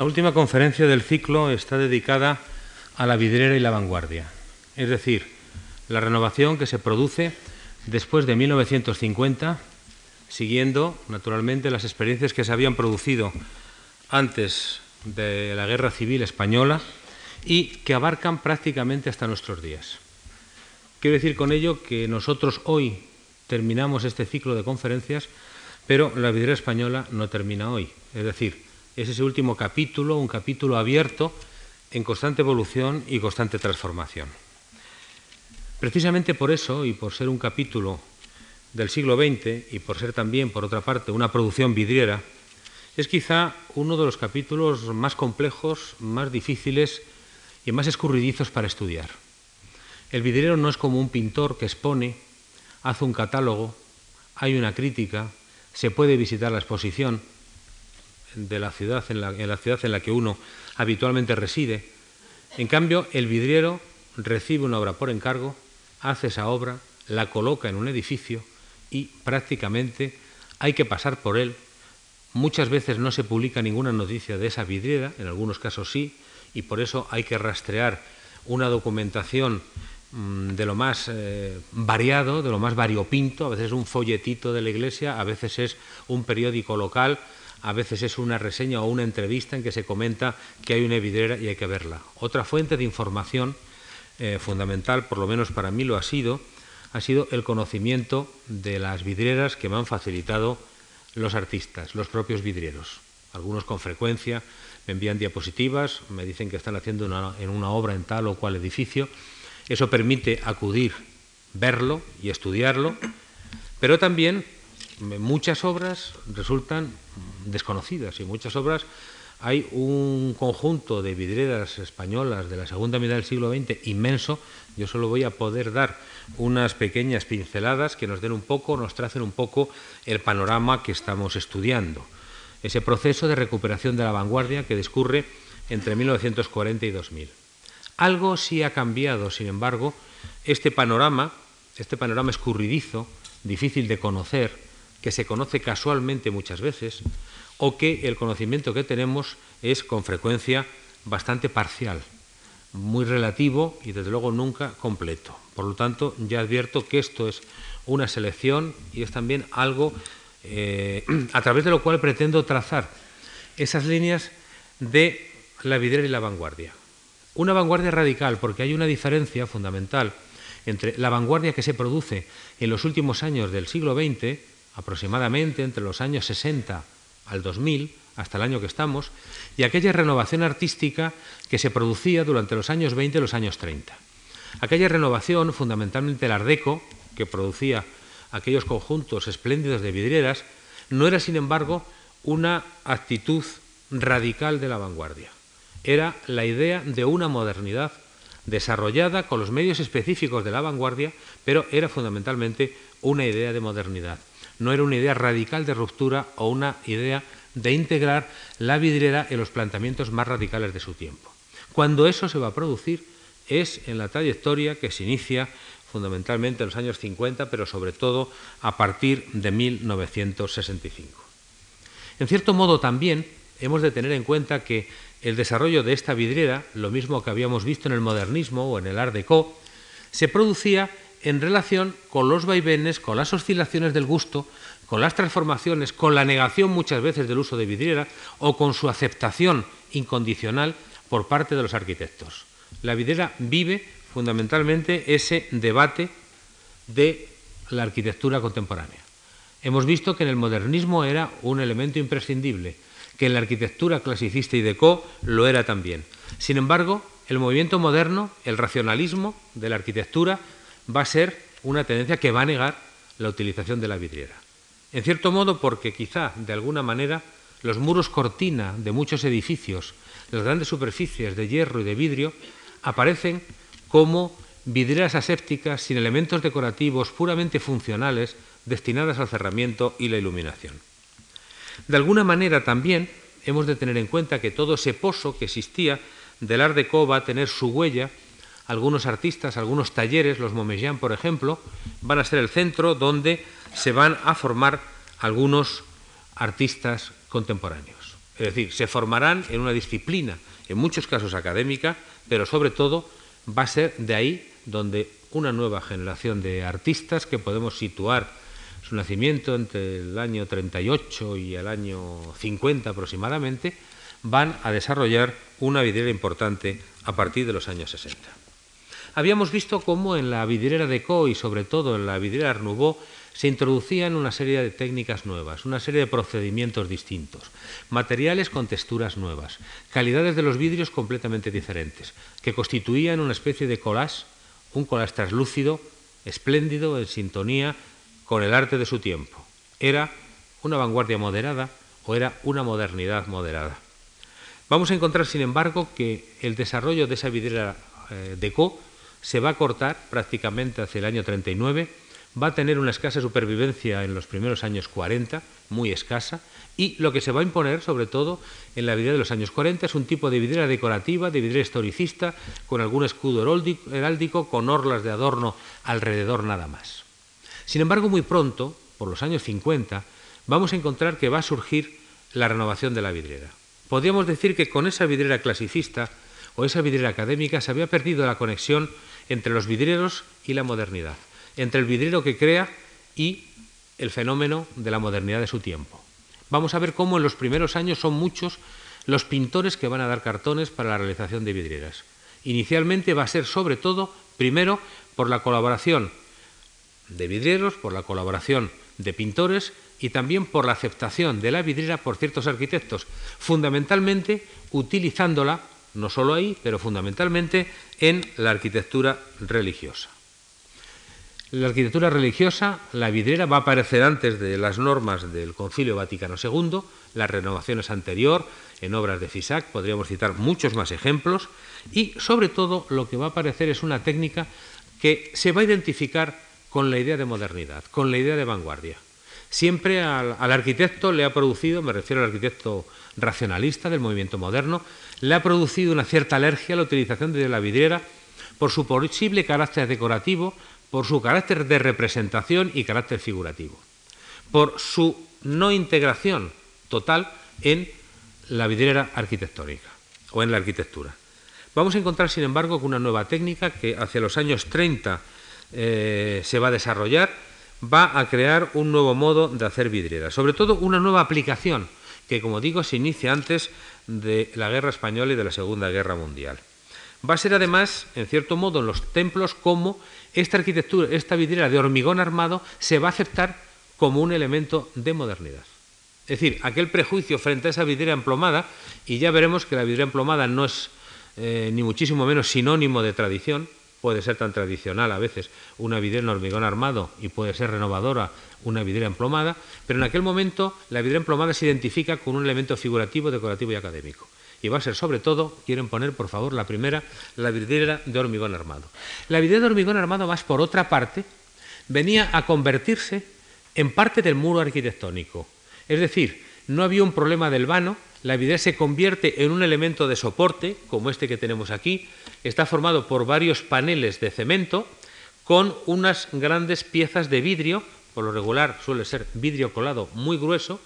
La última conferencia del ciclo está dedicada a la vidriera y la vanguardia, es decir, la renovación que se produce después de 1950, siguiendo naturalmente las experiencias que se habían producido antes de la Guerra Civil Española y que abarcan prácticamente hasta nuestros días. Quiero decir con ello que nosotros hoy terminamos este ciclo de conferencias, pero la vidriera española no termina hoy, es decir, es ese último capítulo, un capítulo abierto en constante evolución y constante transformación. Precisamente por eso, y por ser un capítulo del siglo XX, y por ser también, por otra parte, una producción vidriera, es quizá uno de los capítulos más complejos, más difíciles y más escurridizos para estudiar. El vidriero no es como un pintor que expone, hace un catálogo, hay una crítica, se puede visitar la exposición, de la ciudad en la, en la ciudad en la que uno habitualmente reside. En cambio, el vidriero recibe una obra por encargo, hace esa obra, la coloca en un edificio y prácticamente hay que pasar por él. Muchas veces no se publica ninguna noticia de esa vidriera, en algunos casos sí, y por eso hay que rastrear una documentación mm, de lo más eh, variado, de lo más variopinto, a veces es un folletito de la iglesia, a veces es un periódico local, a veces es una reseña o una entrevista en que se comenta que hay una vidriera y hay que verla. Otra fuente de información eh, fundamental, por lo menos para mí lo ha sido, ha sido el conocimiento de las vidrieras que me han facilitado los artistas, los propios vidrieros. Algunos con frecuencia me envían diapositivas, me dicen que están haciendo en una obra en tal o cual edificio. Eso permite acudir, verlo y estudiarlo, pero también muchas obras resultan desconocidas y muchas obras hay un conjunto de vidrieras españolas de la segunda mitad del siglo XX inmenso. Yo solo voy a poder dar unas pequeñas pinceladas que nos den un poco, nos tracen un poco el panorama que estamos estudiando. Ese proceso de recuperación de la vanguardia que discurre entre 1940 y 2000. Algo sí ha cambiado, sin embargo, este panorama, este panorama escurridizo, difícil de conocer, que se conoce casualmente muchas veces, o que el conocimiento que tenemos es con frecuencia bastante parcial, muy relativo y desde luego nunca completo. Por lo tanto, ya advierto que esto es una selección y es también algo eh, a través de lo cual pretendo trazar esas líneas de la vidriera y la vanguardia. Una vanguardia radical, porque hay una diferencia fundamental entre la vanguardia que se produce en los últimos años del siglo XX, aproximadamente entre los años 60 al 2000, hasta el año que estamos, y aquella renovación artística que se producía durante los años 20 y los años 30. Aquella renovación, fundamentalmente el Ardeco, que producía aquellos conjuntos espléndidos de vidrieras, no era, sin embargo, una actitud radical de la vanguardia. Era la idea de una modernidad desarrollada con los medios específicos de la vanguardia, pero era fundamentalmente una idea de modernidad no era una idea radical de ruptura o una idea de integrar la vidriera en los planteamientos más radicales de su tiempo. Cuando eso se va a producir es en la trayectoria que se inicia fundamentalmente en los años 50, pero sobre todo a partir de 1965. En cierto modo también hemos de tener en cuenta que el desarrollo de esta vidriera, lo mismo que habíamos visto en el modernismo o en el Art Deco, se producía en relación con los vaivenes, con las oscilaciones del gusto, con las transformaciones, con la negación muchas veces del uso de vidriera o con su aceptación incondicional por parte de los arquitectos. La vidriera vive fundamentalmente ese debate de la arquitectura contemporánea. Hemos visto que en el modernismo era un elemento imprescindible, que en la arquitectura clasicista y deco lo era también. Sin embargo, el movimiento moderno, el racionalismo de la arquitectura, va a ser una tendencia que va a negar la utilización de la vidriera. En cierto modo porque quizá, de alguna manera, los muros cortina de muchos edificios, las grandes superficies de hierro y de vidrio, aparecen como vidrieras asépticas sin elementos decorativos puramente funcionales destinadas al cerramiento y la iluminación. De alguna manera también hemos de tener en cuenta que todo ese pozo que existía del Art Deco va a tener su huella algunos artistas, algunos talleres, los Momellán, por ejemplo, van a ser el centro donde se van a formar algunos artistas contemporáneos. Es decir, se formarán en una disciplina, en muchos casos académica, pero sobre todo va a ser de ahí donde una nueva generación de artistas que podemos situar su nacimiento entre el año 38 y el año 50 aproximadamente, van a desarrollar una vidriera importante a partir de los años 60. Habíamos visto cómo en la vidriera de Co y sobre todo en la vidriera Art se introducían una serie de técnicas nuevas, una serie de procedimientos distintos, materiales con texturas nuevas, calidades de los vidrios completamente diferentes, que constituían una especie de collage, un collage translúcido, espléndido, en sintonía con el arte de su tiempo. Era una vanguardia moderada o era una modernidad moderada. Vamos a encontrar, sin embargo, que el desarrollo de esa vidriera eh, de Co se va a cortar prácticamente hacia el año 39, va a tener una escasa supervivencia en los primeros años 40, muy escasa, y lo que se va a imponer, sobre todo en la vidriera de los años 40, es un tipo de vidriera decorativa, de vidriera historicista, con algún escudo heráldico, con orlas de adorno alrededor nada más. Sin embargo, muy pronto, por los años 50, vamos a encontrar que va a surgir la renovación de la vidriera. Podríamos decir que con esa vidriera clasicista o esa vidriera académica se había perdido la conexión entre los vidrieros y la modernidad, entre el vidriero que crea y el fenómeno de la modernidad de su tiempo. Vamos a ver cómo en los primeros años son muchos los pintores que van a dar cartones para la realización de vidrieras. Inicialmente va a ser sobre todo, primero, por la colaboración de vidrieros, por la colaboración de pintores y también por la aceptación de la vidriera por ciertos arquitectos, fundamentalmente utilizándola, no solo ahí, pero fundamentalmente en la arquitectura religiosa. La arquitectura religiosa, la vidriera va a aparecer antes de las normas del Concilio Vaticano II, las renovaciones anterior, en obras de Fisac, podríamos citar muchos más ejemplos, y sobre todo lo que va a aparecer es una técnica que se va a identificar con la idea de modernidad, con la idea de vanguardia. Siempre al, arquitecto le ha producido, me refiero al arquitecto racionalista del movimiento moderno, le ha producido una cierta alergia a la utilización de la vidriera por su posible carácter decorativo, por su carácter de representación y carácter figurativo, por su no integración total en la vidriera arquitectónica o en la arquitectura. Vamos a encontrar, sin embargo, con una nueva técnica que hacia los años 30 eh, se va a desarrollar, va a crear un nuevo modo de hacer vidriera, sobre todo una nueva aplicación que, como digo, se inicia antes de la Guerra Española y de la Segunda Guerra Mundial. Va a ser además, en cierto modo, en los templos como esta arquitectura, esta vidriera de hormigón armado se va a aceptar como un elemento de modernidad. Es decir, aquel prejuicio frente a esa vidriera emplomada, y ya veremos que la vidriera emplomada no es eh, ni muchísimo menos sinónimo de tradición, puede ser tan tradicional a veces una vidriera en hormigón armado y puede ser renovadora una vidriera emplomada, pero en aquel momento la vidriera emplomada se identifica con un elemento figurativo, decorativo y académico. Y va a ser sobre todo, quieren poner por favor la primera, la vidriera de hormigón armado. La vidriera de hormigón armado, más por otra parte, venía a convertirse en parte del muro arquitectónico. Es decir, no había un problema del vano, la vidriera se convierte en un elemento de soporte, como este que tenemos aquí, está formado por varios paneles de cemento con unas grandes piezas de vidrio, por lo regular suele ser vidrio colado muy grueso,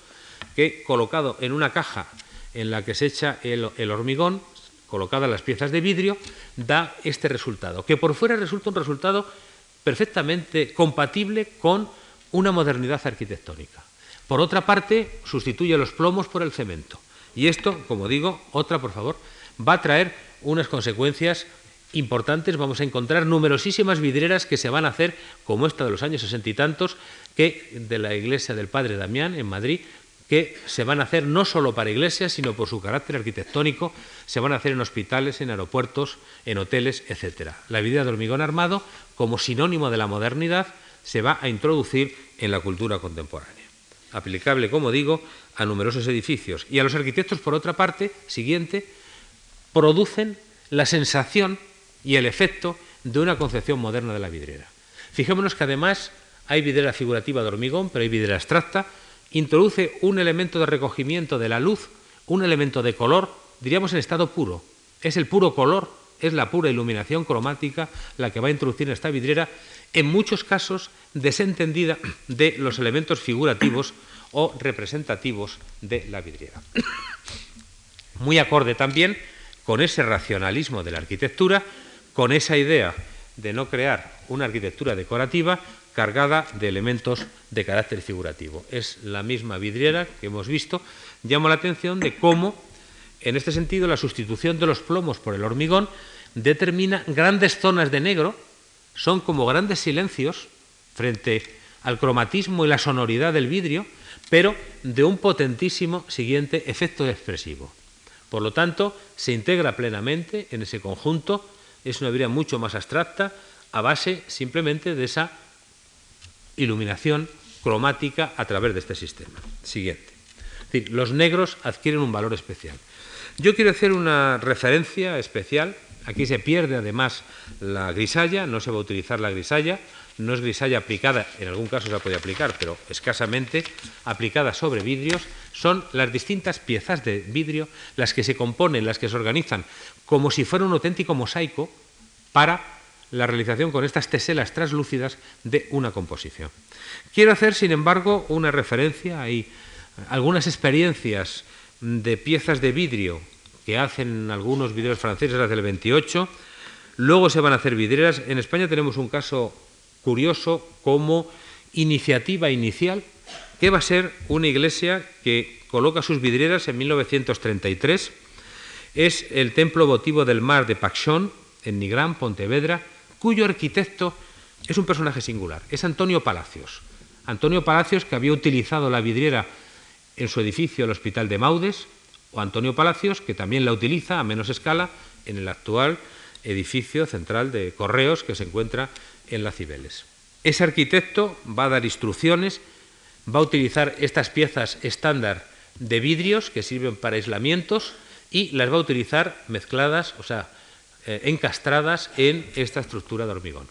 que colocado en una caja en la que se echa el, hormigón, colocadas las piezas de vidrio, da este resultado, que por fuera resulta un resultado perfectamente compatible con una modernidad arquitectónica. Por otra parte, sustituye los plomos por el cemento. Y esto, como digo, otra por favor, va a traer unas consecuencias importantes. Vamos a encontrar numerosísimas vidrieras que se van a hacer, como esta de los años sesenta y tantos, que de la iglesia del Padre Damián en Madrid, que se van a hacer no solo para iglesias, sino por su carácter arquitectónico, se van a hacer en hospitales, en aeropuertos, en hoteles, etc. La vidriera de hormigón armado, como sinónimo de la modernidad, se va a introducir en la cultura contemporánea. Aplicable, como digo, a numerosos edificios. Y a los arquitectos, por otra parte, siguiente, producen la sensación y el efecto de una concepción moderna de la vidriera. Fijémonos que además hay vidriera figurativa de hormigón, pero hay vidriera abstracta, introduce un elemento de recogimiento de la luz, un elemento de color, diríamos en estado puro. Es el puro color, es la pura iluminación cromática la que va a introducir esta vidriera, en muchos casos desentendida de los elementos figurativos o representativos de la vidriera. Muy acorde también con ese racionalismo de la arquitectura, con esa idea de no crear una arquitectura decorativa cargada de elementos de carácter figurativo. Es la misma vidriera que hemos visto. Llamo la atención de cómo, en este sentido, la sustitución de los plomos por el hormigón determina grandes zonas de negro, son como grandes silencios frente al cromatismo y la sonoridad del vidrio, pero de un potentísimo siguiente efecto expresivo. Por lo tanto, se integra plenamente en ese conjunto, es una vidriera mucho más abstracta, a base simplemente de esa iluminación cromática a través de este sistema. Siguiente. los negros adquieren un valor especial. Yo quiero hacer una referencia especial. Aquí se pierde además la grisalla, no se va a utilizar la grisalla, no es grisalla aplicada, en algún caso se puede aplicar, pero escasamente aplicada sobre vidrios, son las distintas piezas de vidrio las que se componen, las que se organizan, como si fuera un auténtico mosaico para la realización con estas teselas translúcidas de una composición. Quiero hacer, sin embargo, una referencia, hay algunas experiencias de piezas de vidrio que hacen algunos vidrieros franceses desde el 28, luego se van a hacer vidrieras. En España tenemos un caso curioso como iniciativa inicial, que va a ser una iglesia que coloca sus vidrieras en 1933. Es el Templo Votivo del Mar de Paxón, en Nigrán, Pontevedra, cuyo arquitecto es un personaje singular, es Antonio Palacios. Antonio Palacios, que había utilizado la vidriera en su edificio, el Hospital de Maudes, o Antonio Palacios, que también la utiliza a menos escala en el actual edificio central de Correos que se encuentra en la Cibeles. Ese arquitecto va a dar instrucciones, va a utilizar estas piezas estándar de vidrios que sirven para aislamientos y las va a utilizar mezcladas, o sea, eh, encastradas en esta estructura de hormigón.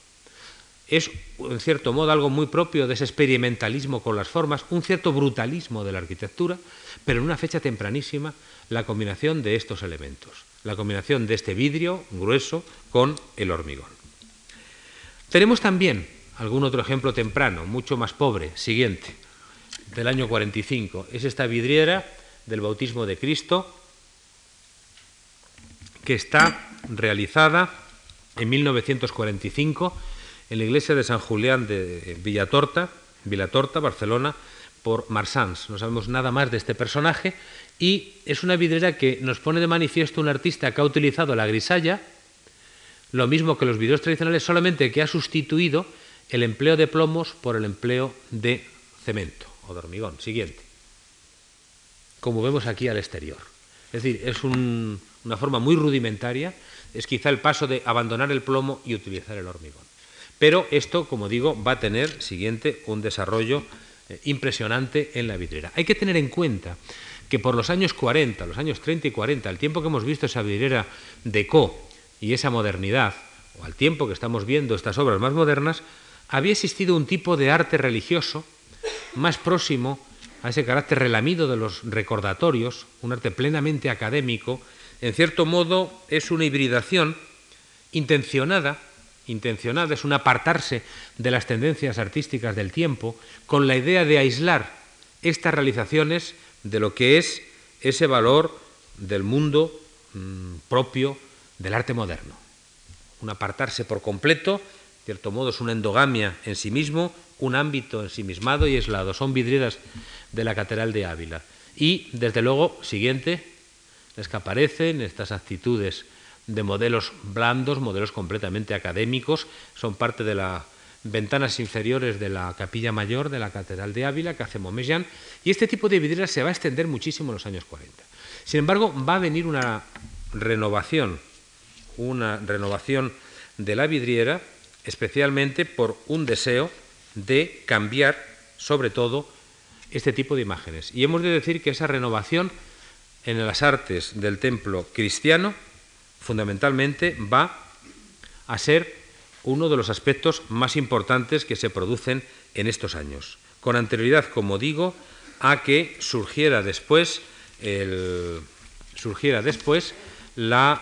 Es, en cierto modo, algo muy propio de ese experimentalismo con las formas, un cierto brutalismo de la arquitectura, pero en una fecha tempranísima, la combinación de estos elementos, la combinación de este vidrio grueso con el hormigón. Tenemos también algún otro ejemplo temprano, mucho más pobre, siguiente, del año 45. Es esta vidriera del bautismo de Cristo, que está realizada en 1945 en la iglesia de San Julián de Villatorta, Villatorta, Barcelona, por Marsans. No sabemos nada más de este personaje y es una vidriera que nos pone de manifiesto un artista que ha utilizado la grisalla, lo mismo que los vidrios tradicionales, solamente que ha sustituido el empleo de plomos por el empleo de cemento o de hormigón. Siguiente. Como vemos aquí al exterior. Es decir, es una forma muy rudimentaria es quizá el paso de abandonar el plomo y utilizar el hormigón. Pero esto, como digo, va a tener, siguiente, un desarrollo eh, impresionante en la vidriera. Hay que tener en cuenta que por los años 40, los años 30 y 40, el tiempo que hemos visto esa vidriera de Co y esa modernidad, o al tiempo que estamos viendo estas obras más modernas, había existido un tipo de arte religioso más próximo a ese carácter relamido de los recordatorios, un arte plenamente académico, en cierto modo es una hibridación intencionada, intencionada es un apartarse de las tendencias artísticas del tiempo con la idea de aislar estas realizaciones de lo que es ese valor del mundo mm, propio del arte moderno. Un apartarse por completo, en cierto modo es una endogamia en sí mismo, un ámbito ensimismado y aislado. Son vidrieras de la Catedral de Ávila. Y, desde luego, siguiente, es que aparecen estas actitudes de modelos blandos, modelos completamente académicos, son parte de las ventanas inferiores de la capilla mayor de la Catedral de Ávila, que hace Momellán, y este tipo de vidrieras se va a extender muchísimo en los años 40. Sin embargo, va a venir una renovación, una renovación de la vidriera, especialmente por un deseo de cambiar, sobre todo, este tipo de imágenes. Y hemos de decir que esa renovación en las artes del templo cristiano, fundamentalmente va a ser uno de los aspectos más importantes que se producen en estos años, con anterioridad, como digo, a que surgiera después, surgiera después la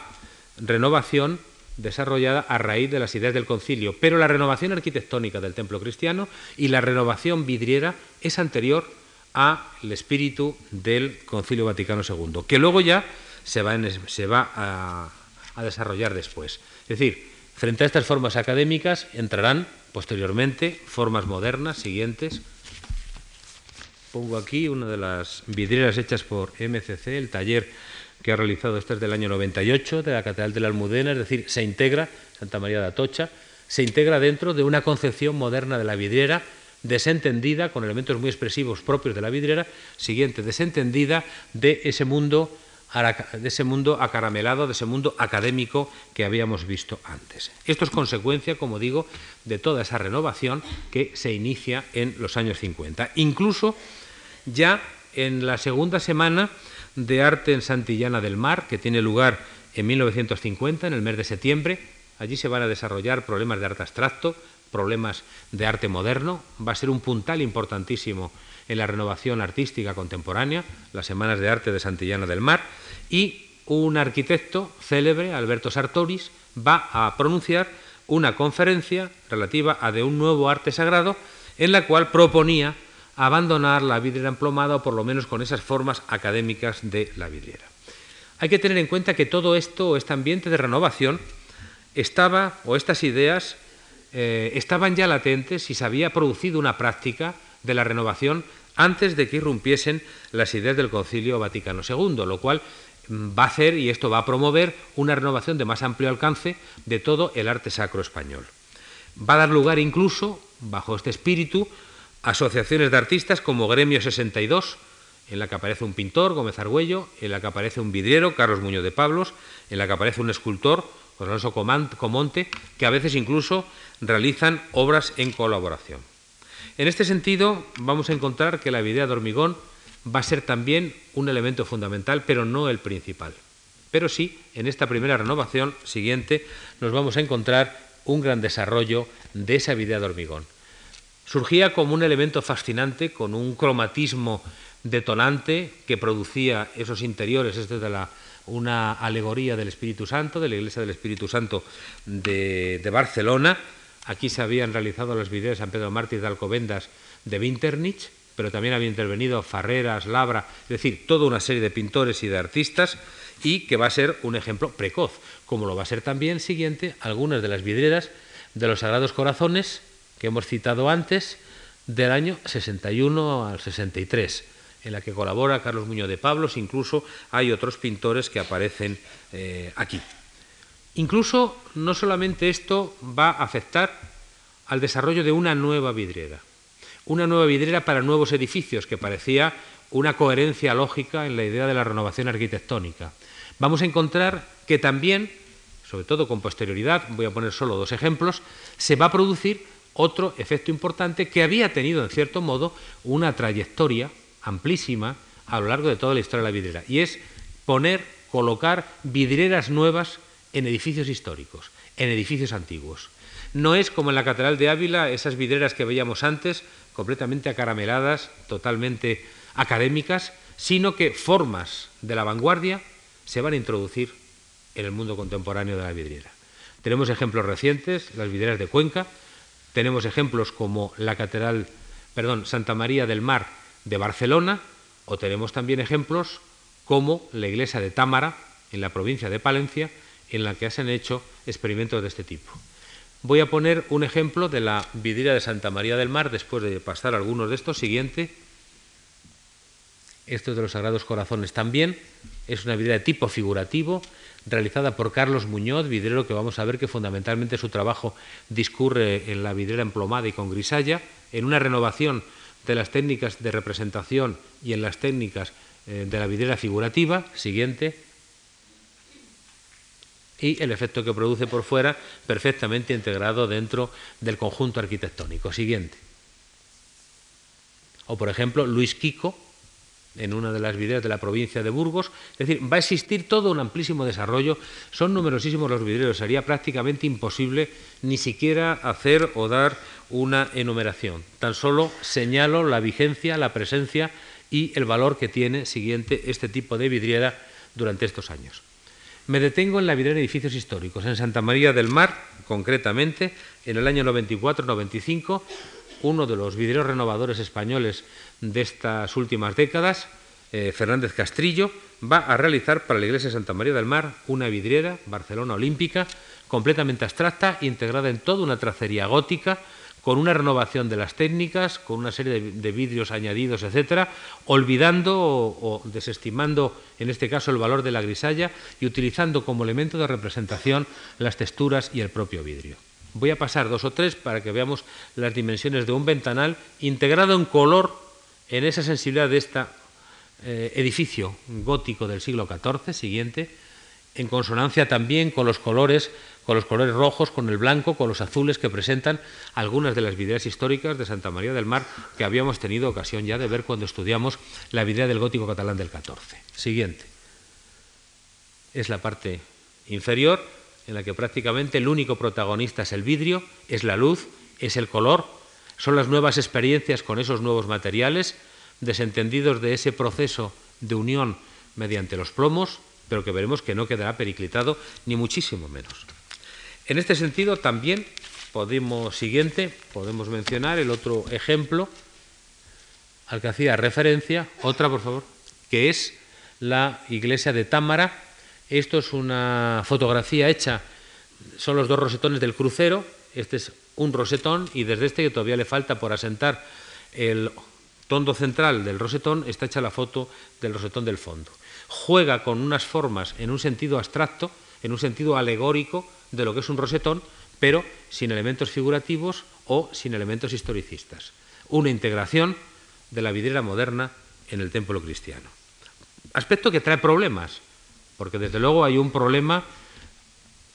renovación desarrollada a raíz de las ideas del concilio, pero la renovación arquitectónica del templo cristiano y la renovación vidriera es anterior al espíritu del Concilio Vaticano II, que luego ya se va, se va a, a desarrollar después. Es decir, frente a estas formas académicas entrarán posteriormente formas modernas siguientes. Pongo aquí una de las vidrieras hechas por MCC, el taller que ha realizado, este es del año 98, de la Catedral de la Almudena, es decir, se integra, Santa María de Atocha, se integra dentro de una concepción moderna de la vidriera, desentendida, con elementos muy expresivos propios de la vidriera, siguiente, desentendida de ese mundo de ese mundo acaramelado, de ese mundo académico que habíamos visto antes. Esto es consecuencia, como digo, de toda esa renovación que se inicia en los años 50. Incluso ya en la segunda semana de arte en Santillana del Mar, que tiene lugar en 1950, en el mes de septiembre. Allí se van a desarrollar problemas de arte abstracto, problemas de arte moderno. Va a ser un puntal importantísimo en la renovación artística contemporánea, las Semanas de Arte de Santillana del Mar. Y un arquitecto célebre, Alberto Sartoris, va a pronunciar una conferencia relativa a de un nuevo arte sagrado en la cual proponía abandonar la vidriera emplomada o por lo menos con esas formas académicas de la vidriera. Hay que tener en cuenta que todo esto, este ambiente de renovación, estaba, o estas ideas, eh, estaban ya latentes y se había producido una práctica de la renovación antes de que irrumpiesen las ideas del Concilio Vaticano II, lo cual mm, va a hacer y esto va a promover una renovación de más amplio alcance de todo el arte sacro español. Va a dar lugar incluso, bajo este espíritu, asociaciones de artistas como Gremio 62, en la que aparece un pintor, Gómez Argüello, en la que aparece un vidriero, Carlos Muñoz de Pablos, en la que aparece un escultor, José Alonso Comonte, que a veces incluso realizan obras en colaboración. En este sentido, vamos a encontrar que la vidriera de hormigón va a ser también un elemento fundamental, pero no el principal. Pero sí, en esta primera renovación siguiente nos vamos a encontrar un gran desarrollo de esa vidriera de hormigón surgía como un elemento fascinante, con un cromatismo detonante que producía esos interiores, es de la, una alegoría del Espíritu Santo, de la Iglesia del Espíritu Santo de, Barcelona. Aquí se habían realizado los vídeos de San Pedro Mártir de Alcobendas de Winternich, pero también había intervenido Farreras, Labra, es decir, toda una serie de pintores y de artistas, y que va a ser un ejemplo precoz, como lo va a ser también siguiente algunas de las vidrieras de los Sagrados Corazones, que hemos citado antes, del año 61 al 63, en la que colabora Carlos Muñoz de Pablos, incluso hay otros pintores que aparecen eh, aquí. Incluso no solamente esto va a afectar al desarrollo de una nueva vidriera, una nueva vidriera para nuevos edificios, que parecía una coherencia lógica en la idea de la renovación arquitectónica. Vamos a encontrar que también, sobre todo con posterioridad, voy a poner solo dos ejemplos, se va a producir otro efecto importante que había tenido, en cierto modo, una trayectoria amplísima a lo largo de toda la historia de la vidriera, y es poner, colocar vidrieras nuevas en edificios históricos, en edificios antiguos. No es como en la Catedral de Ávila, esas vidrieras que veíamos antes, completamente acarameladas, totalmente académicas, sino que formas de la vanguardia se van a introducir en el mundo contemporáneo de la vidriera. Tenemos ejemplos recientes, las vidrieras de Cuenca, tenemos ejemplos como la Catedral, perdón, Santa María del Mar de Barcelona, o tenemos también ejemplos como la iglesia de Támara, en la provincia de Palencia, en la que se han hecho experimentos de este tipo. Voy a poner un ejemplo de la vidriera de Santa María del Mar, después de pasar algunos de estos. Siguiente. Esto es de los Sagrados Corazones también. Es una vidriera de tipo figurativo, realizada por Carlos Muñoz, vidrero que vamos a ver que fundamentalmente su trabajo discurre en la vidriera emplomada y con grisalla, en una renovación de las técnicas de representación y en las técnicas eh, de la vidriera figurativa. Siguiente. Y el efecto que produce por fuera, perfectamente integrado dentro del conjunto arquitectónico. Siguiente. O, por ejemplo, Luis Quico, en una de las vidrieras de la provincia de Burgos. Es decir, va a existir todo un amplísimo desarrollo. Son numerosísimos los vidrieros. Sería prácticamente imposible ni siquiera hacer o dar una enumeración. Tan solo señalo la vigencia, la presencia y el valor que tiene siguiente este tipo de vidriera durante estos años. Me detengo en la vidriera de edificios históricos. En Santa María del Mar, concretamente, en el año 94-95, uno de los vidrieros renovadores españoles de estas últimas décadas, eh, Fernández Castrillo, va a realizar para la iglesia de Santa María del Mar una vidriera, Barcelona Olímpica, completamente abstracta, integrada en toda una tracería gótica, con una renovación de las técnicas, con una serie de, vidrios añadidos, etcétera, olvidando o, desestimando, en este caso, el valor de la grisalla y utilizando como elemento de representación las texturas y el propio vidrio. Voy a pasar dos o tres para que veamos las dimensiones de un ventanal integrado en color en esa sensibilidad de este edificio gótico del siglo XIV siguiente, en consonancia también con los colores con los colores rojos, con el blanco, con los azules que presentan algunas de las vidrieras históricas de Santa María del Mar que habíamos tenido ocasión ya de ver cuando estudiamos la vidriera del gótico catalán del XIV. Siguiente. Es la parte inferior en la que prácticamente el único protagonista es el vidrio, es la luz, es el color, son las nuevas experiencias con esos nuevos materiales, desentendidos de ese proceso de unión mediante los plomos, pero que veremos que no quedará periclitado ni muchísimo menos. En este sentido, también podemos, siguiente, podemos mencionar el otro ejemplo al que hacía referencia, otra por favor, que es la iglesia de Támara. Esto es una fotografía hecha, son los dos rosetones del crucero, este es un rosetón y desde este que todavía le falta por asentar el tondo central del rosetón está hecha la foto del rosetón del fondo. Juega con unas formas en un sentido abstracto, en un sentido alegórico, de lo que es un rosetón, pero sin elementos figurativos o sin elementos historicistas. Una integración de la vidriera moderna en el templo cristiano. Aspecto que trae problemas, porque desde luego hay un problema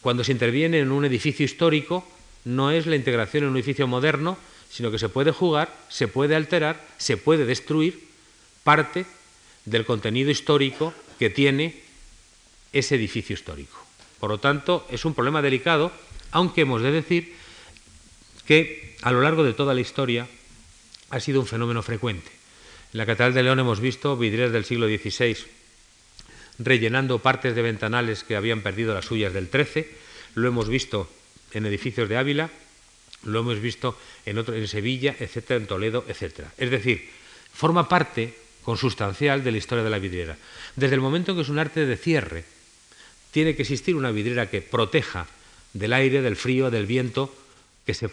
cuando se interviene en un edificio histórico, no es la integración en un edificio moderno, sino que se puede jugar, se puede alterar, se puede destruir parte del contenido histórico que tiene ese edificio histórico. Por lo tanto, es un problema delicado, aunque hemos de decir que a lo largo de toda la historia ha sido un fenómeno frecuente. En la Catedral de León hemos visto vidrieras del siglo XVI rellenando partes de ventanales que habían perdido las suyas del XIII, lo hemos visto en edificios de Ávila, lo hemos visto en, otro, en Sevilla, etcétera, en Toledo, etcétera. Es decir, forma parte consustancial de la historia de la vidriera. Desde el momento en que es un arte de cierre, tiene que existir una vidriera que proteja del aire, del frío, del viento que, se,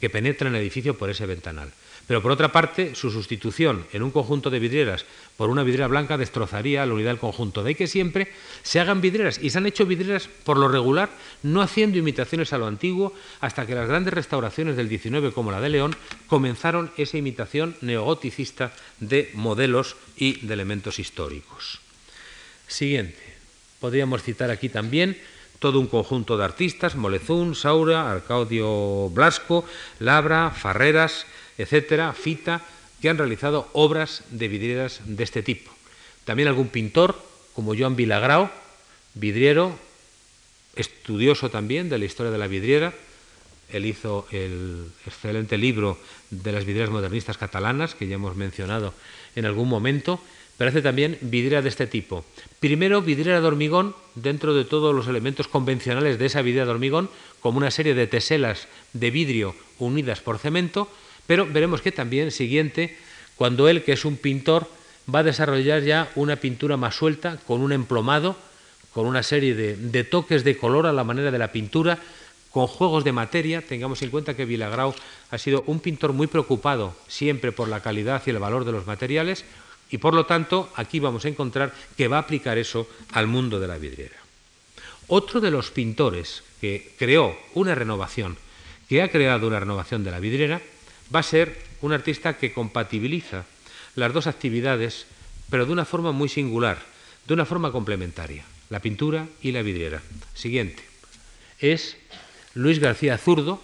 que penetra en el edificio por ese ventanal. Pero por otra parte, su sustitución en un conjunto de vidrieras por una vidriera blanca destrozaría la unidad del conjunto. De ahí que siempre se hagan vidrieras, y se han hecho vidrieras por lo regular, no haciendo imitaciones a lo antiguo, hasta que las grandes restauraciones del XIX, como la de León, comenzaron esa imitación neogoticista de modelos y de elementos históricos. Siguiente. Podríamos citar aquí también todo un conjunto de artistas, Molezún, Saura, Arcaudio Blasco, Labra, Farreras, etcétera, Fita, que han realizado obras de vidrieras de este tipo. También algún pintor, como Joan Vilagrao, vidriero, estudioso también de la historia de la vidriera. Él hizo el excelente libro de las vidrieras modernistas catalanas, que ya hemos mencionado en algún momento, pero hace también vidriera de este tipo. Primero, vidriera de hormigón, dentro de todos los elementos convencionales de esa vidriera de hormigón, como una serie de teselas de vidrio unidas por cemento, pero veremos que también, siguiente, cuando él, que es un pintor, va a desarrollar ya una pintura más suelta, con un emplomado, con una serie de, toques de color a la manera de la pintura, con juegos de materia. Tengamos en cuenta que Villagrau ha sido un pintor muy preocupado siempre por la calidad y el valor de los materiales, y por lo tanto, aquí vamos a encontrar que va a aplicar eso al mundo de la vidriera. Otro de los pintores que creó una renovación, que ha creado una renovación de la vidriera, va a ser un artista que compatibiliza las dos actividades, pero de una forma muy singular, de una forma complementaria, la pintura y la vidriera. Siguiente. Es Luis García Zurdo,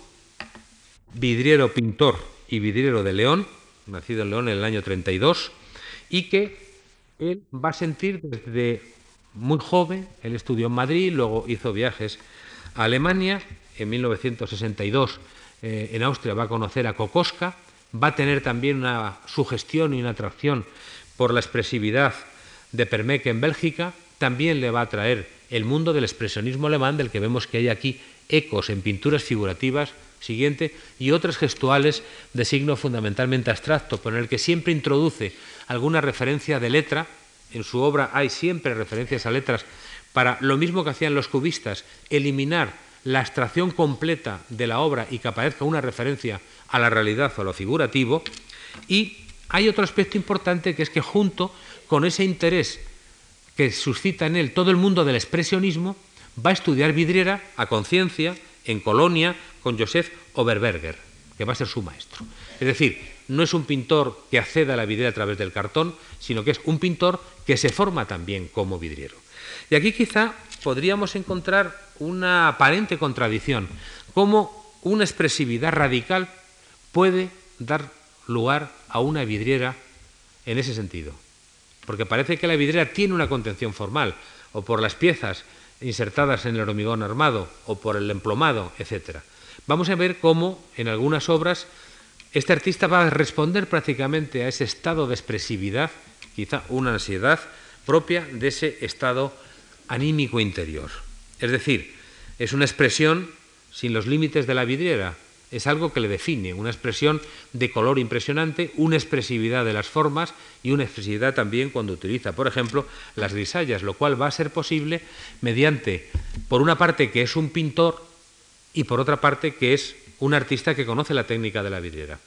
vidriero pintor y vidriero de León, nacido en León en el año 32, y que él va a sentir desde muy joven, él estudió en Madrid, luego hizo viajes a Alemania, en 1962 eh, en Austria va a conocer a Kokoska, va a tener también una sugestión y una atracción por la expresividad de Permeke en Bélgica, también le va a atraer el mundo del expresionismo alemán, del que vemos que hay aquí ecos en pinturas figurativas siguiente, y otras gestuales de signo fundamentalmente abstracto, por el que siempre introduce alguna referencia de letra. En su obra hay siempre referencias a letras para lo mismo que hacían los cubistas, eliminar la abstracción completa de la obra y que aparezca una referencia a la realidad o a lo figurativo. Y hay otro aspecto importante que es que junto con ese interés que suscita en él todo el mundo del expresionismo, va a estudiar vidriera a conciencia en Colonia con Joseph Oberberger, que va a ser su maestro. Es decir, no es un pintor que acceda a la vidriera a través del cartón, sino que es un pintor que se forma también como vidriero. Y aquí quizá podríamos encontrar una aparente contradicción, cómo una expresividad radical puede dar lugar a una vidriera en ese sentido. Porque parece que la vidriera tiene una contención formal, o por las piezas insertadas en el hormigón armado, o por el emplomado, etc. Vamos a ver cómo en algunas obras este artista va a responder prácticamente a ese estado de expresividad, quizá una ansiedad propia de ese estado anímico interior. Es decir, es una expresión sin los límites de la vidriera, es algo que le define, una expresión de color impresionante, una expresividad de las formas y una expresividad también cuando utiliza, por ejemplo, las grisallas, lo cual va a ser posible mediante, por una parte, que es un pintor y por otra parte, que es un artista que conoce la técnica de la vidriera.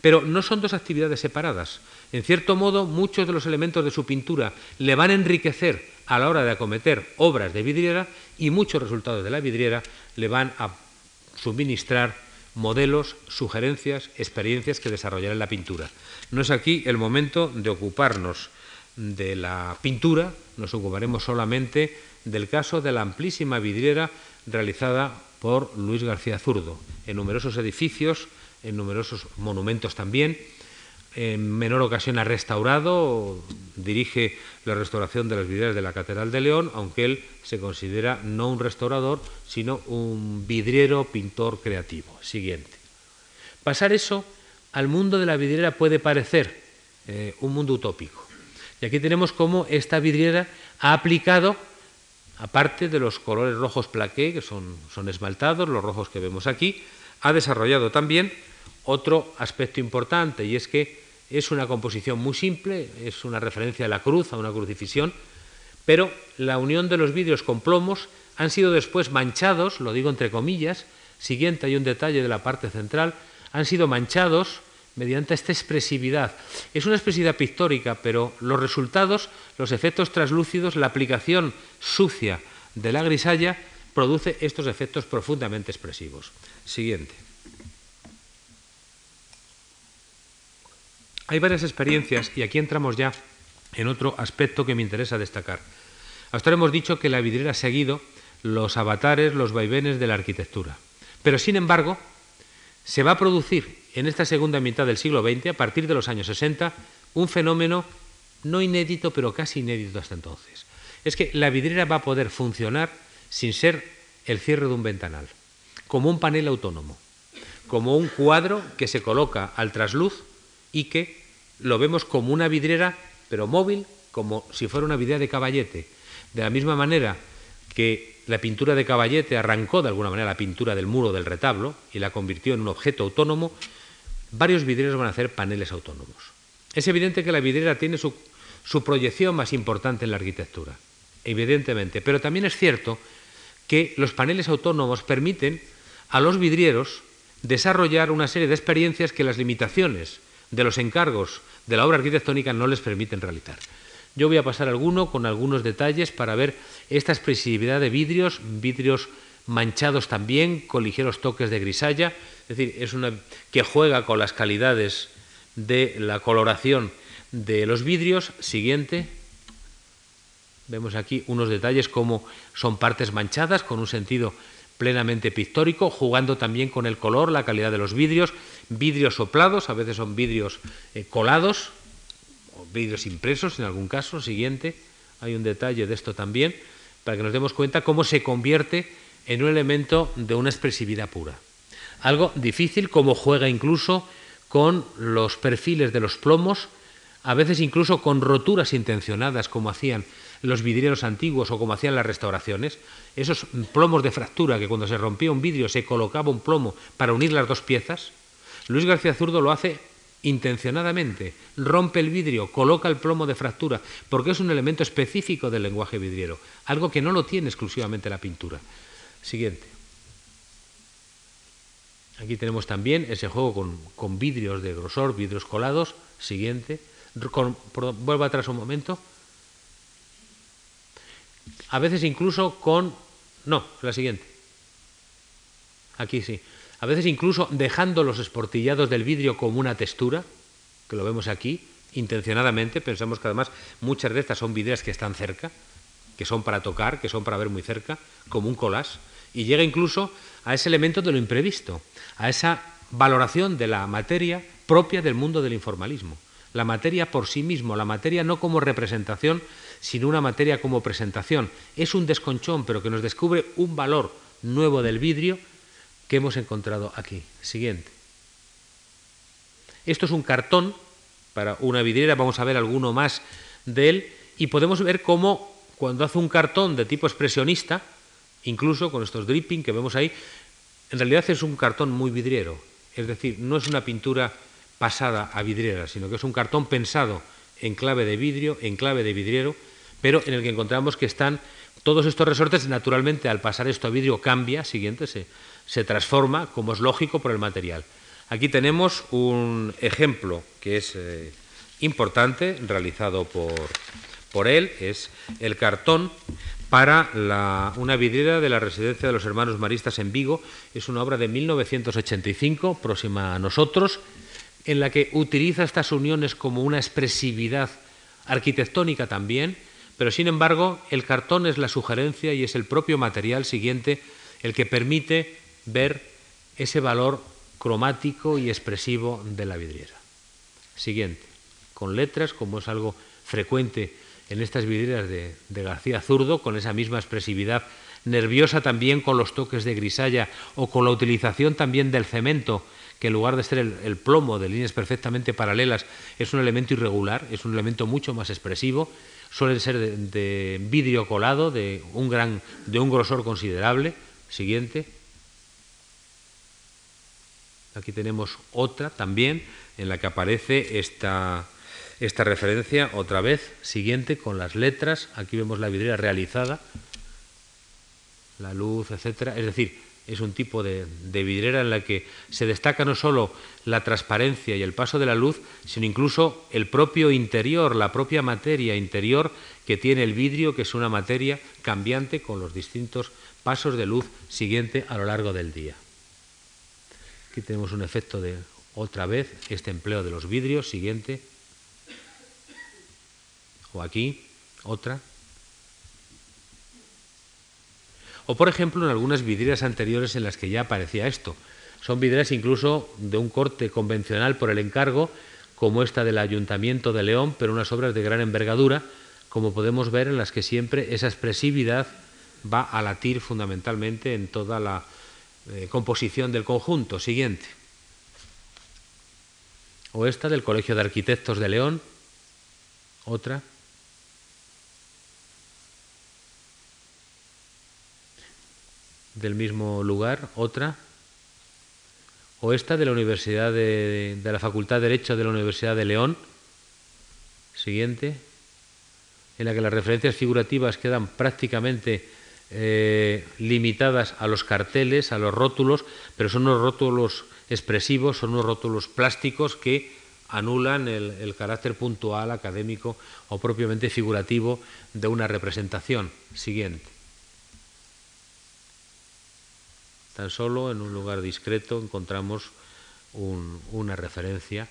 Pero no son dos actividades separadas. En cierto modo, muchos de los elementos de su pintura le van a enriquecer a la hora de acometer obras de vidriera y muchos resultados de la vidriera le van a suministrar modelos, sugerencias, experiencias que desarrollar en la pintura. No es aquí el momento de ocuparnos de la pintura, nos ocuparemos solamente del caso de la amplísima vidriera realizada por Luis García Zurdo, en numerosos edificios, en numerosos monumentos también, en menor ocasión ha restaurado, dirige la restauración de las vidrieras de la Catedral de León, aunque él se considera no un restaurador, sino un vidriero pintor creativo. Siguiente. Pasar eso al mundo de la vidriera puede parecer eh, un mundo utópico. Y aquí tenemos cómo esta vidriera ha aplicado, aparte de los colores rojos plaqué, que son, son esmaltados, los rojos que vemos aquí, ha desarrollado también otro aspecto importante y es que es una composición muy simple, es una referencia a la cruz, a una crucifixión, pero la unión de los vidrios con plomos han sido después manchados, lo digo entre comillas, siguiente hay un detalle de la parte central, han sido manchados mediante esta expresividad. Es una expresividad pictórica, pero los resultados, los efectos translúcidos, la aplicación sucia de la grisalla produce estos efectos profundamente expresivos. Siguiente. Hay varias experiencias y aquí entramos ya en otro aspecto que me interesa destacar. Hasta ahora hemos dicho que la vidriera ha seguido los avatares, los vaivenes de la arquitectura. Pero, sin embargo, se va a producir en esta segunda mitad del siglo XX, a partir de los años 60, un fenómeno no inédito, pero casi inédito hasta entonces. Es que la vidriera va a poder funcionar sin ser el cierre de un ventanal, como un panel autónomo, como un cuadro que se coloca al trasluz y que lo vemos como una vidriera, pero móvil, como si fuera una vidriera de caballete. De la misma manera que la pintura de caballete arrancó de alguna manera la pintura del muro del retablo y la convirtió en un objeto autónomo, varios vidrieros van a hacer paneles autónomos. Es evidente que la vidriera tiene su, su proyección más importante en la arquitectura, evidentemente, pero también es cierto que los paneles autónomos permiten a los vidrieros desarrollar una serie de experiencias que las limitaciones de los encargos de la obra arquitectónica no les permiten realizar. Yo voy a pasar alguno con algunos detalles para ver esta expresividad de vidrios, vidrios manchados también, con ligeros toques de grisalla, es decir, es una que juega con las calidades de la coloración de los vidrios. Siguiente. Vemos aquí unos detalles como son partes manchadas con un sentido plenamente pictórico, jugando también con el color, la calidad de los vidrios, vidrios soplados, a veces son vidrios eh, colados, o vidrios impresos en algún caso. Siguiente, hay un detalle de esto también, para que nos demos cuenta cómo se convierte en un elemento de una expresividad pura. Algo difícil, como juega incluso con los perfiles de los plomos, a veces incluso con roturas intencionadas, como hacían los vidrieros antiguos o como hacían las restauraciones, esos plomos de fractura que cuando se rompía un vidrio se colocaba un plomo para unir las dos piezas, Luis García Zurdo lo hace intencionadamente, rompe el vidrio, coloca el plomo de fractura, porque es un elemento específico del lenguaje vidriero, algo que no lo tiene exclusivamente la pintura. Siguiente. Aquí tenemos también ese juego con, vidrios de grosor, vidrios colados. Siguiente. vuelvo atrás un momento. A veces incluso con... No, la siguiente. Aquí sí a veces incluso dejando los esportillados del vidrio como una textura, que lo vemos aquí, intencionadamente, pensamos que además muchas de estas son vidrias que están cerca, que son para tocar, que son para ver muy cerca, como un collage, y llega incluso a ese elemento de lo imprevisto, a esa valoración de la materia propia del mundo del informalismo. La materia por sí mismo, la materia no como representación, sino una materia como presentación. Es un desconchón, pero que nos descubre un valor nuevo del vidrio que hemos encontrado aquí. Siguiente. Esto es un cartón para una vidriera, vamos a ver alguno más de él, y podemos ver cómo cuando hace un cartón de tipo expresionista, incluso con estos dripping que vemos ahí, en realidad es un cartón muy vidriero. Es decir, no es una pintura pasada a vidriera, sino que es un cartón pensado en clave de vidrio, en clave de vidriero, pero en el que encontramos que están todos estos resortes, naturalmente al pasar esto a vidrio cambia, siguiente, se, se transforma, como es lógico, por el material. Aquí tenemos un ejemplo que es eh, importante, realizado por, por, él, es el cartón para una vidriera de la residencia de los hermanos maristas en Vigo. Es una obra de 1985, próxima a nosotros, en la que utiliza estas uniones como una expresividad arquitectónica también, pero sin embargo el cartón es la sugerencia y es el propio material siguiente el que permite ver ese valor cromático y expresivo de la vidriera. Siguiente, con letras, como es algo frecuente en estas vidrieras de, García Zurdo, con esa misma expresividad nerviosa también con los toques de grisalla o con la utilización también del cemento, que en lugar de ser el, plomo de líneas perfectamente paralelas, es un elemento irregular, es un elemento mucho más expresivo, suele ser de, de vidrio colado, de un, gran, de un grosor considerable. Siguiente. Aquí tenemos otra también en la que aparece esta, esta referencia otra vez, siguiente, con las letras. Aquí vemos la vidriera realizada, la luz, etcétera. Es decir, es un tipo de, de, vidriera en la que se destaca no solo la transparencia y el paso de la luz, sino incluso el propio interior, la propia materia interior que tiene el vidrio, que es una materia cambiante con los distintos pasos de luz siguiente a lo largo del día. Aquí tenemos un efecto de otra vez este empleo de los vidrios, siguiente. O aquí, otra. O por ejemplo en algunas vidrieras anteriores en las que ya aparecía esto. Son vidrieras incluso de un corte convencional por el encargo, como esta del Ayuntamiento de León, pero unas obras de gran envergadura, como podemos ver en las que siempre esa expresividad va a latir fundamentalmente en toda la eh, composición del conjunto. Siguiente. O esta del Colegio de Arquitectos de León. Otra. Del mismo lugar. Otra. O esta de la Universidad de, de la Facultad de Derecho de la Universidad de León. Siguiente. En la que las referencias figurativas quedan prácticamente eh, limitadas a los carteles, a los rótulos, pero son unos rótulos expresivos, son unos rótulos plásticos que anulan el, carácter puntual, académico o propiamente figurativo de una representación. Siguiente. Tan solo en un lugar discreto encontramos una referencia.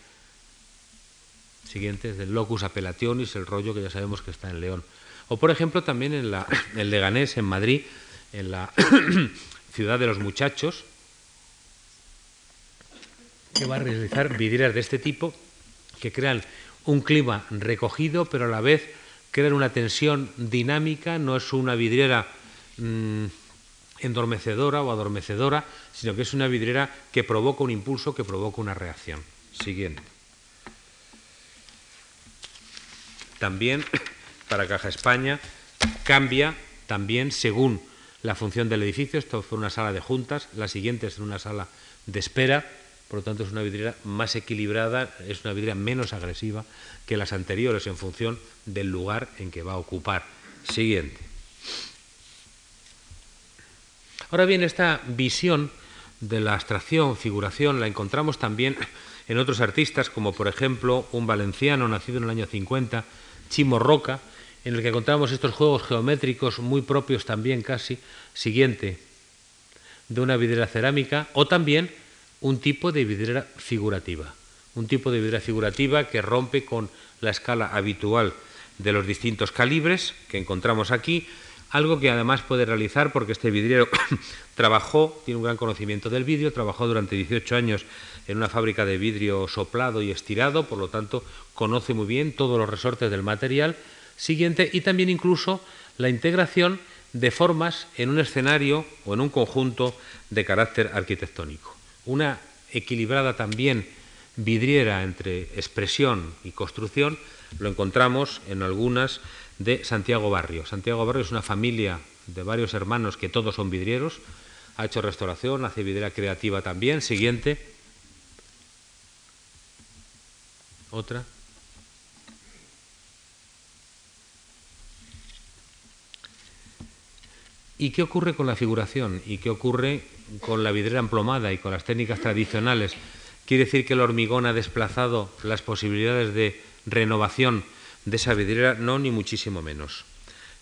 Siguiente del locus appellationis, el rollo que ya sabemos que está en León. O, por ejemplo, también en la, el Leganés, en Madrid, en la ciudad de los muchachos, que va a realizar vidrieras de este tipo que crean un clima recogido, pero a la vez crean una tensión dinámica, no es una vidriera mm, endormecedora o adormecedora, sino que es una vidriera que provoca un impulso, que provoca una reacción. Siguiente. También para Caja España cambia también según la función del edificio. Esto fue una sala de juntas, la siguiente es una sala de espera, por lo tanto es una vidriera más equilibrada, es una vidriera menos agresiva que las anteriores en función del lugar en que va a ocupar. Siguiente. Ahora bien, esta visión de la abstracción, figuración, la encontramos también en otros artistas, como por ejemplo un valenciano nacido en el año 50, Chimo Roca, en el que encontramos estos juegos geométricos muy propios también casi, siguiente, de una vidriera cerámica, o también un tipo de vidriera figurativa, un tipo de vidriera figurativa que rompe con la escala habitual de los distintos calibres que encontramos aquí, algo que además puede realizar porque este vidriero trabajó, tiene un gran conocimiento del vidrio, trabajó durante 18 años en una fábrica de vidrio soplado y estirado, por lo tanto conoce muy bien todos los resortes del material siguiente y también incluso la integración de formas en un escenario o en un conjunto de carácter arquitectónico. Una equilibrada también vidriera entre expresión y construcción lo encontramos en algunas de Santiago Barrio. Santiago Barrio es una familia de varios hermanos que todos son vidrieros, ha hecho restauración, hace vidriera creativa también. Siguiente. Otra. ¿Y qué ocurre con la figuración? ¿Y qué ocurre con la vidriera emplomada y con las técnicas tradicionales? ¿Quiere decir que el hormigón ha desplazado las posibilidades de renovación de esa vidriera? No, ni muchísimo menos.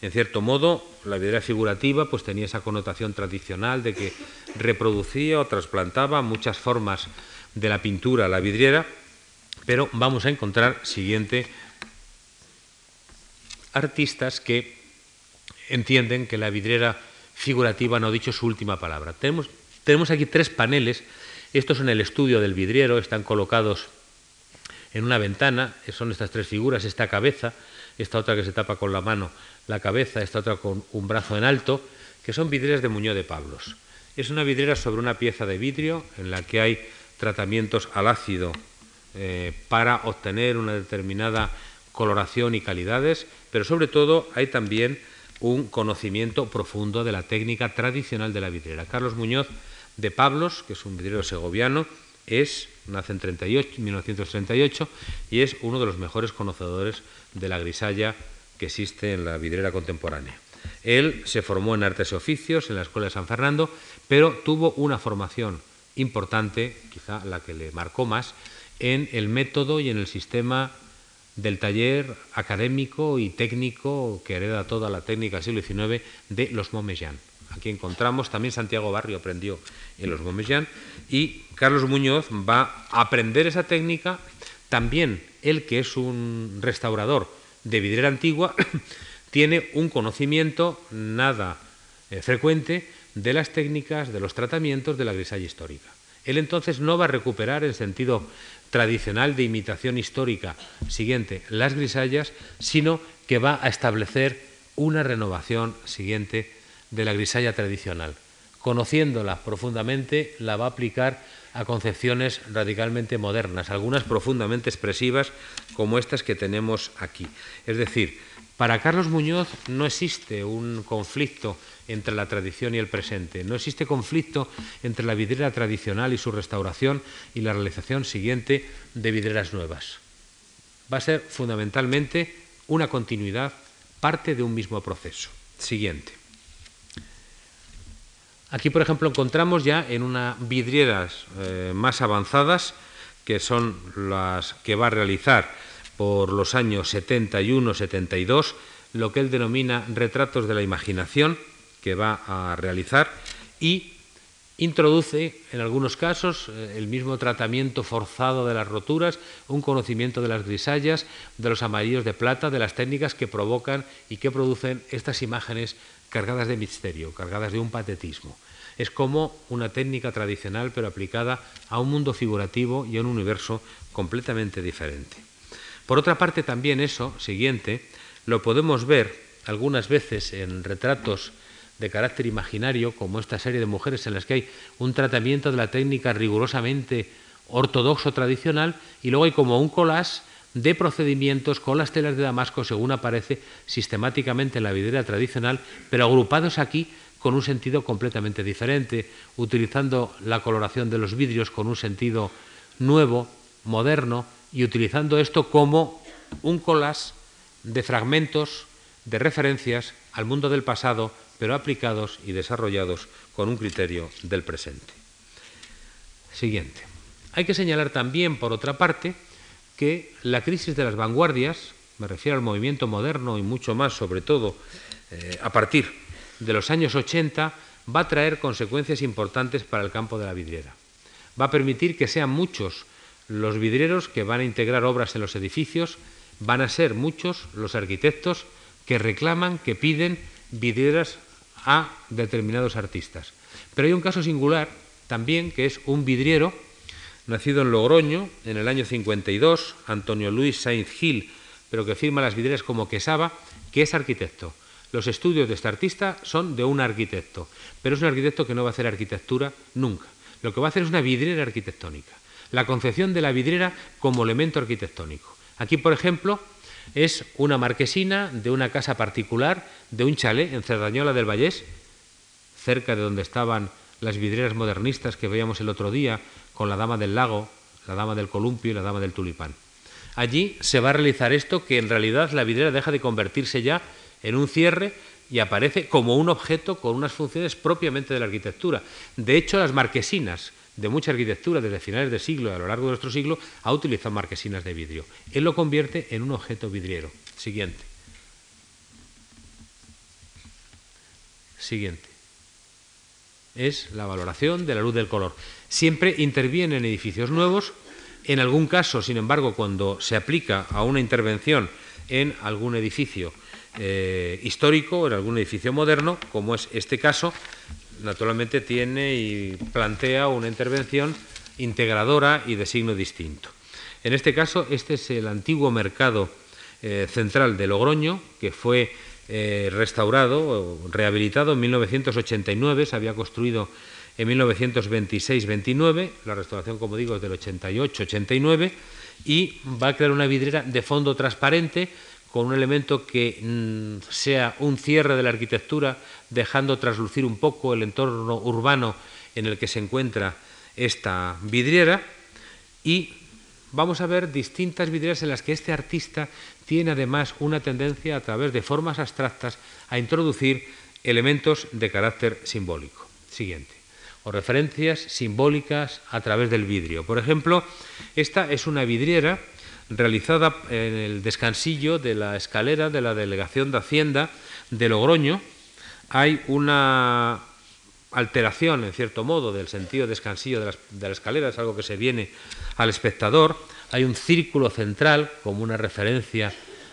En cierto modo, la vidriera figurativa pues, tenía esa connotación tradicional de que reproducía o trasplantaba muchas formas de la pintura a la vidriera, pero vamos a encontrar, siguiente, artistas que entienden que la vidriera figurativa no ha dicho su última palabra. Tenemos, tenemos aquí tres paneles, estos son el estudio del vidriero, están colocados en una ventana, son estas tres figuras, esta cabeza, esta otra que se tapa con la mano la cabeza, esta otra con un brazo en alto, que son vidrieras de Muñoz de Pablos. Es una vidriera sobre una pieza de vidrio en la que hay tratamientos al ácido eh, para obtener una determinada coloración y calidades, pero sobre todo hay también un conocimiento profundo de la técnica tradicional de la vidriera. Carlos Muñoz de Pablos, que es un vidriero segoviano, es, nace en 1938 y es uno de los mejores conocedores de la grisalla que existe en la vidriera contemporánea. Él se formó en artes y oficios en la Escuela de San Fernando, pero tuvo una formación importante, quizá la que le marcó más, en el método y en el sistema del taller académico y técnico que hereda toda la técnica del siglo XIX de los Momellán. Aquí encontramos, también Santiago Barrio aprendió en los Momellán y Carlos Muñoz va a aprender esa técnica, también él que es un restaurador de vidriera antigua, tiene un conocimiento nada eh, frecuente de las técnicas, de los tratamientos de la grisalla histórica. Él entonces no va a recuperar en sentido tradicional de imitación histórica siguiente las grisallas, sino que va a establecer una renovación siguiente de la grisalla tradicional. Conociéndola profundamente, la va a aplicar a concepciones radicalmente modernas, algunas profundamente expresivas como estas que tenemos aquí. Es decir, para Carlos Muñoz no existe un conflicto entre la tradición y el presente, no existe conflicto entre la vidriera tradicional y su restauración y la realización siguiente de vidrieras nuevas. Va a ser fundamentalmente una continuidad, parte de un mismo proceso. Siguiente. Aquí, por ejemplo, encontramos ya en unas vidrieras eh, más avanzadas, que son las que va a realizar por los años 71-72, lo que él denomina retratos de la imaginación, que va a realizar, y introduce, en algunos casos, eh, el mismo tratamiento forzado de las roturas, un conocimiento de las grisallas, de los amarillos de plata, de las técnicas que provocan y que producen estas imágenes cargadas de misterio, cargadas de un patetismo. Es como una técnica tradicional pero aplicada a un mundo figurativo y a un universo completamente diferente. Por otra parte, también eso, siguiente, lo podemos ver algunas veces en retratos de carácter imaginario, como esta serie de mujeres en las que hay un tratamiento de la técnica rigurosamente ortodoxo tradicional, y luego hay como un collage de procedimientos con las telas de Damasco según aparece sistemáticamente en la vidriera tradicional, pero agrupados aquí con un sentido completamente diferente, utilizando la coloración de los vidrios con un sentido nuevo, moderno, y utilizando esto como un collage de fragmentos, de referencias al mundo del pasado, pero aplicados y desarrollados con un criterio del presente. Siguiente. Hay que señalar también, por otra parte, que la crisis de las vanguardias, me refiero al movimiento moderno y mucho más, sobre todo eh, a partir de los años 80, va a traer consecuencias importantes para el campo de la vidriera. Va a permitir que sean muchos los vidrieros que van a integrar obras en los edificios, van a ser muchos los arquitectos que reclaman, que piden vidrieras a determinados artistas. Pero hay un caso singular también, que es un vidriero nacido en Logroño en el año 52, Antonio Luis Sainz Gil, pero que firma las vidrieras como Quesaba, que es arquitecto. Los estudios de este artista son de un arquitecto, pero es un arquitecto que no va a hacer arquitectura nunca. Lo que va a hacer es una vidriera arquitectónica. La concepción de la vidriera como elemento arquitectónico. Aquí, por ejemplo, es una marquesina de una casa particular, de un chalet en Cerdañola del Vallés, cerca de donde estaban las vidrieras modernistas que veíamos el otro día con la Dama del Lago, la Dama del Columpio y la Dama del Tulipán. Allí se va a realizar esto que en realidad la vidriera deja de convertirse ya en un cierre y aparece como un objeto con unas funciones propiamente de la arquitectura. De hecho, las marquesinas de mucha arquitectura desde finales del siglo y a lo largo de nuestro siglo ha utilizado marquesinas de vidrio. Él lo convierte en un objeto vidriero. Siguiente. Siguiente. Es la valoración de la luz del color. Siempre interviene en edificios nuevos. En algún caso, sin embargo, cuando se aplica a una intervención en algún edificio eh, histórico, en algún edificio moderno, como es este caso, naturalmente tiene y plantea una intervención integradora y de signo distinto. En este caso, este es el antiguo mercado eh, central de Logroño, que fue eh, restaurado o rehabilitado en 1989, se había construido en 1926-29, la restauración, como digo, es del 88-89, y va a crear una vidriera de fondo transparente con un elemento que mm, sea un cierre de la arquitectura, dejando traslucir un poco el entorno urbano en el que se encuentra esta vidriera. Y vamos a ver distintas vidrieras en las que este artista tiene además una tendencia a través de formas abstractas a introducir elementos de carácter simbólico. Siguiente. O referencias simbólicas a través del vidrio. Por ejemplo, esta es una vidriera realizada en el descansillo de la escalera de la Delegación de Hacienda de Logroño. Hay una alteración, en cierto modo, del sentido descansillo de la, escalera, es algo que se viene al espectador. Hay un círculo central, como una referencia,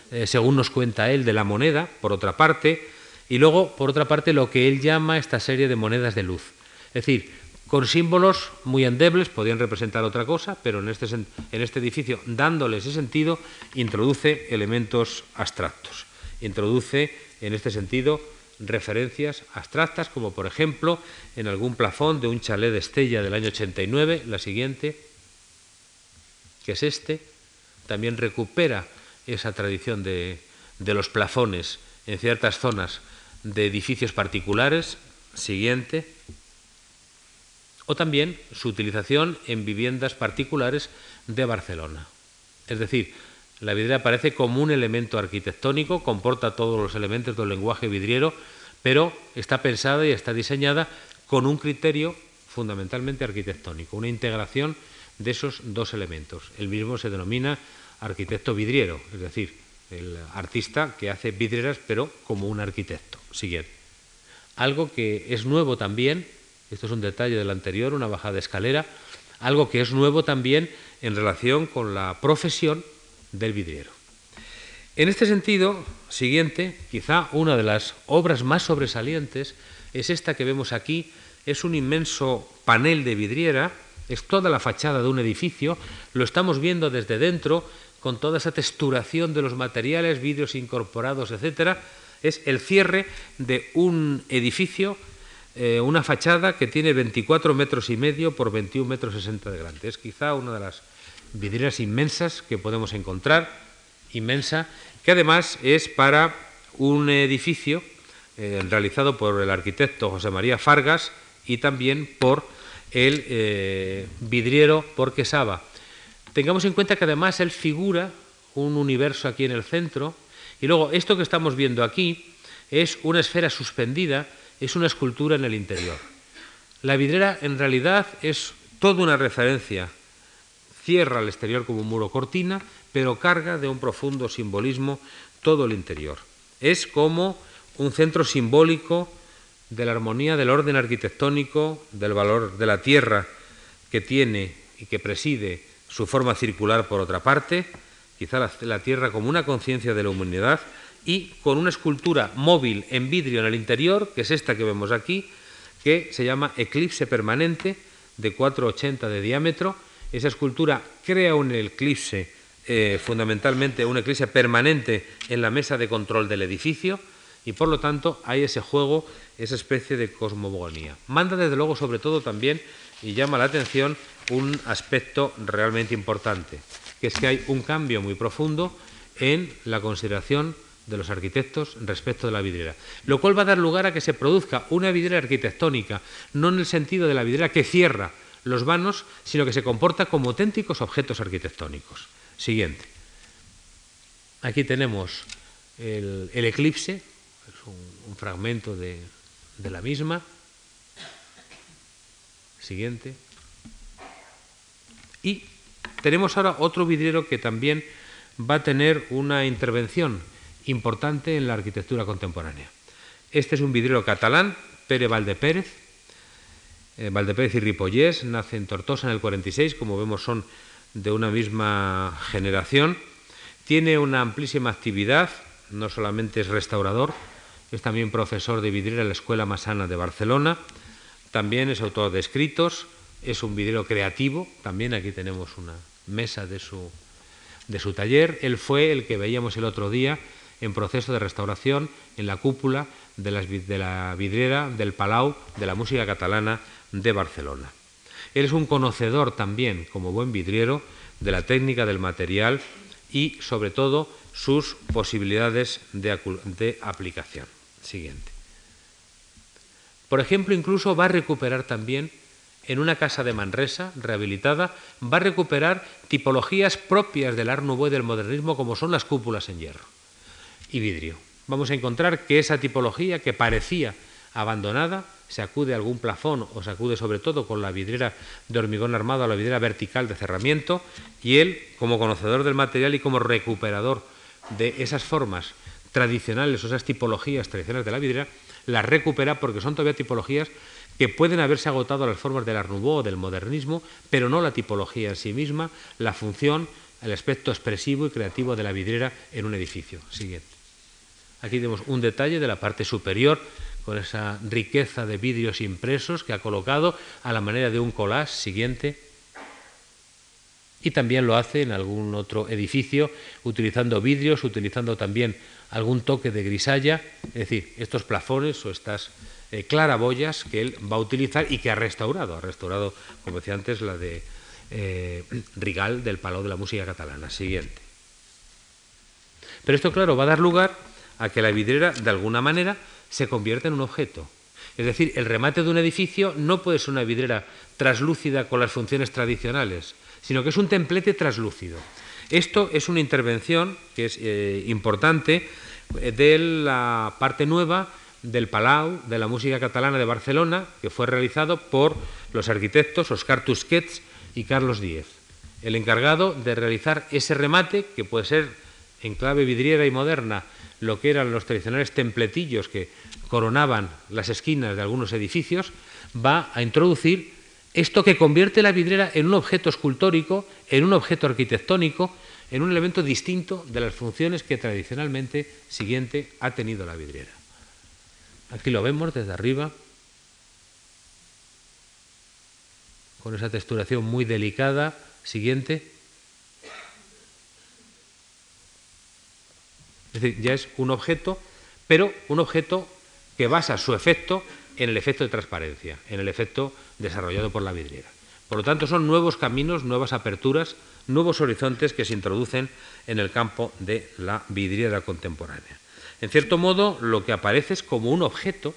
eh, según nos cuenta él, de la moneda, por otra parte, y luego, por otra parte, lo que él llama esta serie de monedas de luz. Es decir, con símbolos muy endebles, podían representar otra cosa, pero en este, en este edificio, dándole ese sentido, introduce elementos abstractos. Introduce, en este sentido, referencias abstractas, como por ejemplo en algún plafón de un chalet de Estella del año 89, la siguiente, que es este, también recupera esa tradición de, de los plafones en ciertas zonas de edificios particulares, siguiente, o también su utilización en viviendas particulares de Barcelona. Es decir, la vidriera aparece como un elemento arquitectónico, comporta todos los elementos del lenguaje vidriero, pero está pensada y está diseñada con un criterio fundamentalmente arquitectónico, una integración de esos dos elementos. El mismo se denomina arquitecto vidriero, es decir, el artista que hace vidrieras pero como un arquitecto. Siguiente. Algo que es nuevo también esto es un detalle del anterior, una bajada de escalera, algo que es nuevo también en relación con la profesión del vidriero. En este sentido, siguiente, quizá una de las obras más sobresalientes es esta que vemos aquí, es un inmenso panel de vidriera, es toda la fachada de un edificio, lo estamos viendo desde dentro, con toda esa texturación de los materiales, vidrios incorporados, etcétera, es el cierre de un edificio eh, una fachada que tiene 24 metros y medio por 21 metros 60 de grande. Es quizá una de las vidrieras inmensas que podemos encontrar, inmensa, que además es para un edificio eh, realizado por el arquitecto José María Fargas y también por el eh, vidriero Porquesaba. Tengamos en cuenta que además él figura un universo aquí en el centro y luego esto que estamos viendo aquí es una esfera suspendida, es una escultura en el interior. La vidriera en realidad es toda una referencia, cierra el exterior como un muro cortina, pero carga de un profundo simbolismo todo el interior. Es como un centro simbólico de la armonía del orden arquitectónico, del valor de la tierra que tiene y que preside su forma circular por otra parte, quizá la, tierra como una conciencia de la humanidad y con una escultura móvil en vidrio en el interior, que es esta que vemos aquí, que se llama Eclipse Permanente, de 4,80 de diámetro. Esa escultura crea un eclipse, eh, fundamentalmente un eclipse permanente en la mesa de control del edificio, y por lo tanto hay ese juego, esa especie de cosmogonía. Manda desde luego sobre todo también y llama la atención un aspecto realmente importante, que es que hay un cambio muy profundo en la consideración de los arquitectos respecto de la vidriera, lo cual va a dar lugar a que se produzca una vidriera arquitectónica, no en el sentido de la vidriera que cierra los vanos, sino que se comporta como auténticos objetos arquitectónicos. Siguiente. Aquí tenemos el, el eclipse, un, fragmento de, de la misma. Siguiente. Y tenemos ahora otro vidriero que también va a tener una intervención importante en la arquitectura contemporánea. Este es un vidriero catalán, Pere Valdepérez. Eh, Valdepérez y Ripollés nace en Tortosa en el 46, como vemos son de una misma generación. Tiene una amplísima actividad, no solamente es restaurador, es también profesor de vidriera en la Escuela Masana de Barcelona, también es autor de escritos, es un vidriero creativo, también aquí tenemos una mesa de su, de su taller. Él fue el que veíamos el otro día en proceso de restauración en la cúpula de, de la vidriera del Palau de la música catalana de Barcelona. Él es un conocedor también, como buen vidriero, de la técnica del material y, sobre todo, sus posibilidades de, aplicación. Siguiente. Por ejemplo, incluso va a recuperar también en una casa de Manresa rehabilitada, va a recuperar tipologías propias del Art Nouveau y del modernismo como son las cúpulas en hierro vidrio. Vamos a encontrar que esa tipología que parecía abandonada se acude a algún plafón o se acude sobre todo con la vidriera de hormigón armado a la vidriera vertical de cerramiento y él, como conocedor del material y como recuperador de esas formas tradicionales o esas tipologías tradicionales de la vidriera, las recupera porque son todavía tipologías que pueden haberse agotado las formas del Art Nouveau o del modernismo, pero no la tipología en sí misma, la función, el aspecto expresivo y creativo de la vidriera en un edificio. Siguiente. Aquí tenemos un detalle de la parte superior con esa riqueza de vidrios impresos que ha colocado a la manera de un collage siguiente. Y también lo hace en algún otro edificio utilizando vidrios, utilizando también algún toque de grisalla, es decir, estos plafones o estas eh, claraboyas que él va a utilizar y que ha restaurado. Ha restaurado, como decía antes, la de eh, Rigal del Palau de la Música Catalana. Siguiente. Pero esto, claro, va a dar lugar a que la vidriera, de alguna manera, se convierta en un objeto. Es decir, el remate de un edificio no puede ser una vidriera traslúcida con las funciones tradicionales, sino que es un templete traslúcido. Esto es una intervención que es eh, importante eh, de la parte nueva del Palau de la música catalana de Barcelona, que fue realizado por los arquitectos Oscar Tusquets y Carlos Díez. El encargado de realizar ese remate, que puede ser en clave vidriera y moderna, lo que eran los tradicionales templetillos que coronaban las esquinas de algunos edificios, va a introducir esto que convierte la vidriera en un objeto escultórico, en un objeto arquitectónico, en un elemento distinto de las funciones que tradicionalmente siguiente ha tenido la vidriera. Aquí lo vemos desde arriba, con esa texturación muy delicada. Siguiente. Es decir, ya es un objeto, pero un objeto que basa su efecto en el efecto de transparencia, en el efecto desarrollado por la vidriera. Por lo tanto, son nuevos caminos, nuevas aperturas, nuevos horizontes que se introducen en el campo de la vidriera contemporánea. En cierto modo, lo que aparece es como un objeto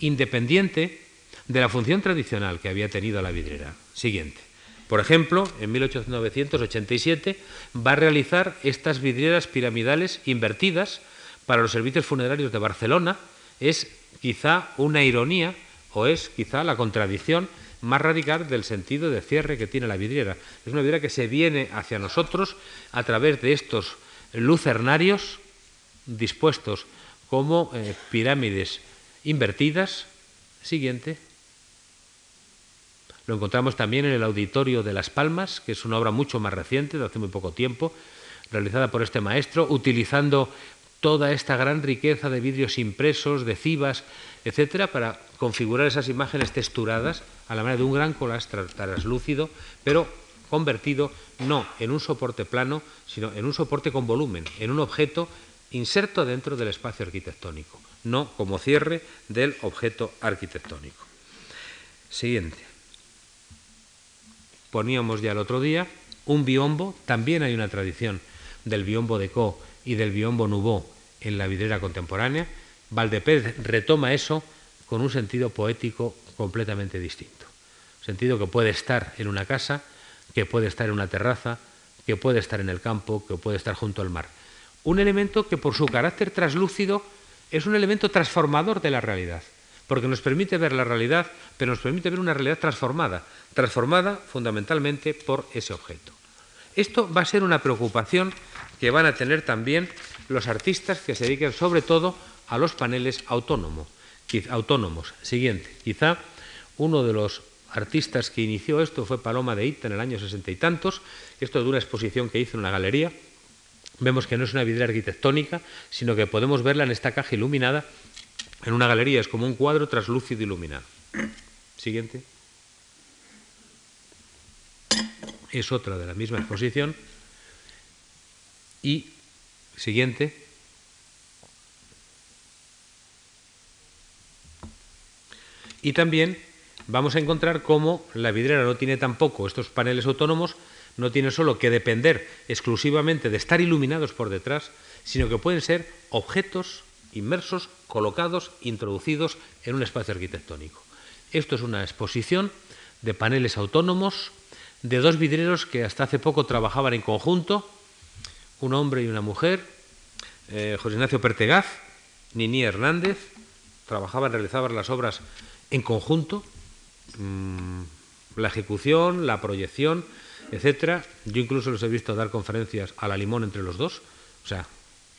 independiente de la función tradicional que había tenido la vidriera. Siguiente. Por ejemplo, en 1887 va a realizar estas vidrieras piramidales invertidas para los servicios funerarios de Barcelona. Es quizá una ironía o es quizá la contradicción más radical del sentido de cierre que tiene la vidriera. Es una vidriera que se viene hacia nosotros a través de estos lucernarios dispuestos como eh, pirámides invertidas. Siguiente. Lo encontramos también en el Auditorio de Las Palmas, que es una obra mucho más reciente, de hace muy poco tiempo, realizada por este maestro, utilizando toda esta gran riqueza de vidrios impresos, de cibas, etcétera, para configurar esas imágenes texturadas a la manera de un gran collage translúcido, pero convertido no en un soporte plano, sino en un soporte con volumen, en un objeto inserto dentro del espacio arquitectónico, no como cierre del objeto arquitectónico. Siguiente. Poníamos ya el otro día un biombo, también hay una tradición del biombo de Co y del biombo Nouveau en la vidriera contemporánea, Valdepérez retoma eso con un sentido poético completamente distinto. Sentido que puede estar en una casa, que puede estar en una terraza, que puede estar en el campo, que puede estar junto al mar. Un elemento que por su carácter traslúcido es un elemento transformador de la realidad, porque nos permite ver la realidad, pero nos permite ver una realidad transformada, transformada fundamentalmente por ese objeto. Esto va a ser una preocupación que van a tener también los artistas que se dediquen sobre todo a los paneles autónomos. Siguiente, quizá uno de los artistas que inició esto fue Paloma de Ita en el año sesenta y tantos, esto es de una exposición que hizo en una galería. Vemos que no es una vidriera arquitectónica, sino que podemos verla en esta caja iluminada en una galería, es como un cuadro traslúcido iluminado. Siguiente. Es otra de la misma exposición. Y Siguiente. Y también vamos a encontrar cómo la vidriera no tiene tampoco, estos paneles autónomos, no tienen solo que depender exclusivamente de estar iluminados por detrás, sino que pueden ser objetos inmersos, colocados, introducidos en un espacio arquitectónico. Esto es una exposición de paneles autónomos de dos vidrieros que hasta hace poco trabajaban en conjunto, un hombre y una mujer, eh, José Ignacio Pertegaz, Nini Hernández, trabajaban, realizaban las obras en conjunto, mm, la ejecución, la proyección, etcétera. Yo incluso los he visto dar conferencias a la limón entre los dos, o sea,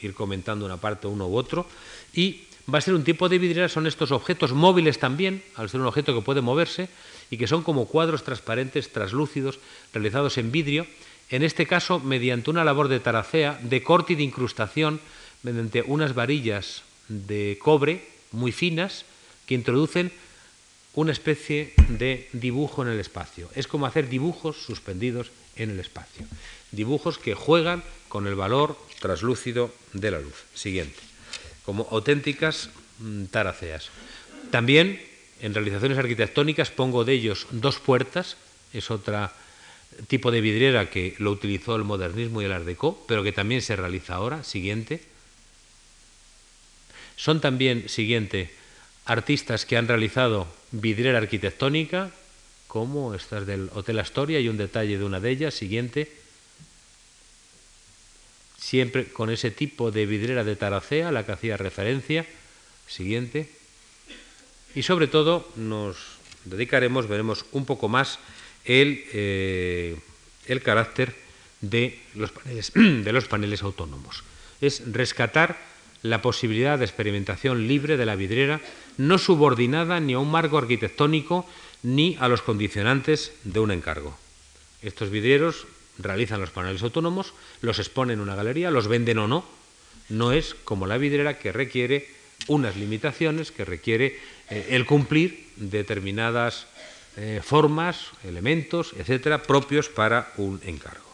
ir comentando una parte uno u otro, y va a ser un tipo de vidriera, son estos objetos móviles también, al ser un objeto que puede moverse, y que son como cuadros transparentes, translúcidos, realizados en vidrio, en este caso mediante una labor de taracea, de corte y de incrustación, mediante unas varillas de cobre muy finas que introducen una especie de dibujo en el espacio. Es como hacer dibujos suspendidos en el espacio. Dibujos que juegan con el valor traslúcido de la luz. Siguiente. Como auténticas mm, taraceas. También en realizaciones arquitectónicas pongo de ellos dos puertas, es otra tipo de vidriera que lo utilizó el modernismo y el art pero que también se realiza ahora, siguiente. Son también, siguiente, artistas que han realizado vidriera arquitectónica, como estas del Hotel Astoria, y un detalle de una de ellas, siguiente. Siempre con ese tipo de vidriera de taracea, a la que hacía referencia, siguiente. Y sobre todo nos dedicaremos, veremos un poco más el, eh, el carácter de los, paneles, de los paneles autónomos. Es rescatar la posibilidad de experimentación libre de la vidriera, no subordinada ni a un marco arquitectónico ni a los condicionantes de un encargo. Estos vidrieros realizan los paneles autónomos, los exponen en una galería, los venden o no. No es como la vidriera que requiere unas limitaciones, que requiere eh, el cumplir determinadas eh, formas, elementos, etcétera, propios para un encargo.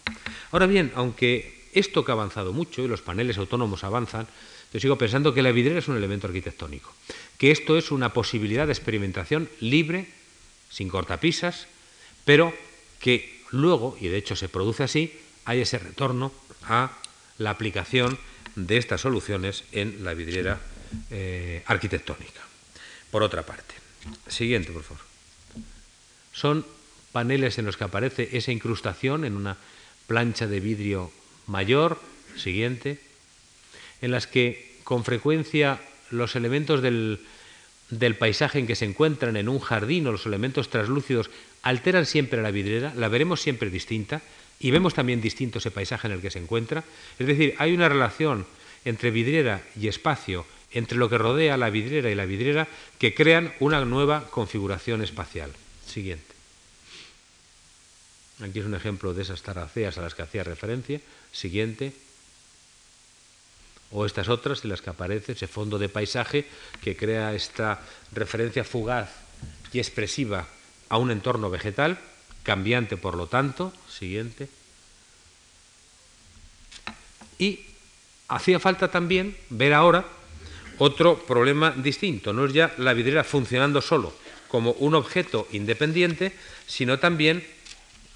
Ahora bien, aunque esto que ha avanzado mucho y los paneles autónomos avanzan, yo sigo pensando que la vidriera es un elemento arquitectónico, que esto es una posibilidad de experimentación libre, sin cortapisas, pero que luego, y de hecho se produce así, hay ese retorno a la aplicación de estas soluciones en la vidriera eh, arquitectónica. Por otra parte, siguiente, por favor. Son paneles en los que aparece esa incrustación en una plancha de vidrio mayor, siguiente, en las que con frecuencia los elementos del, del paisaje en que se encuentran en un jardín o los elementos translúcidos alteran siempre la vidriera, la veremos siempre distinta y vemos también distinto ese paisaje en el que se encuentra. Es decir, hay una relación entre vidriera y espacio, entre lo que rodea la vidriera y la vidriera, que crean una nueva configuración espacial. Siguiente. Aquí es un ejemplo de esas taraceas a las que hacía referencia. Siguiente. O estas otras en las que aparece ese fondo de paisaje que crea esta referencia fugaz y expresiva a un entorno vegetal, cambiante por lo tanto. Siguiente. Y hacía falta también ver ahora otro problema distinto. No es ya la vidriera funcionando solo como un objeto independiente, sino también,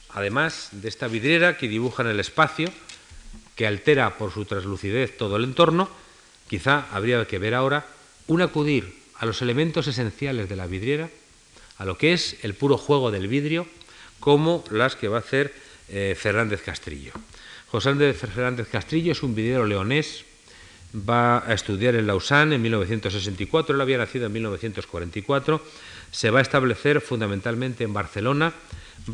además de esta vidriera que dibuja en el espacio, que altera por su translucidez todo el entorno, quizá habría que ver ahora un acudir a los elementos esenciales de la vidriera, a lo que es el puro juego del vidrio, como las que va a hacer eh, Fernández Castrillo. José Andrés Fernández Castrillo es un vidriero leonés, va a estudiar en Lausanne en 1964, él había nacido en 1944, se va a establecer fundamentalmente en Barcelona,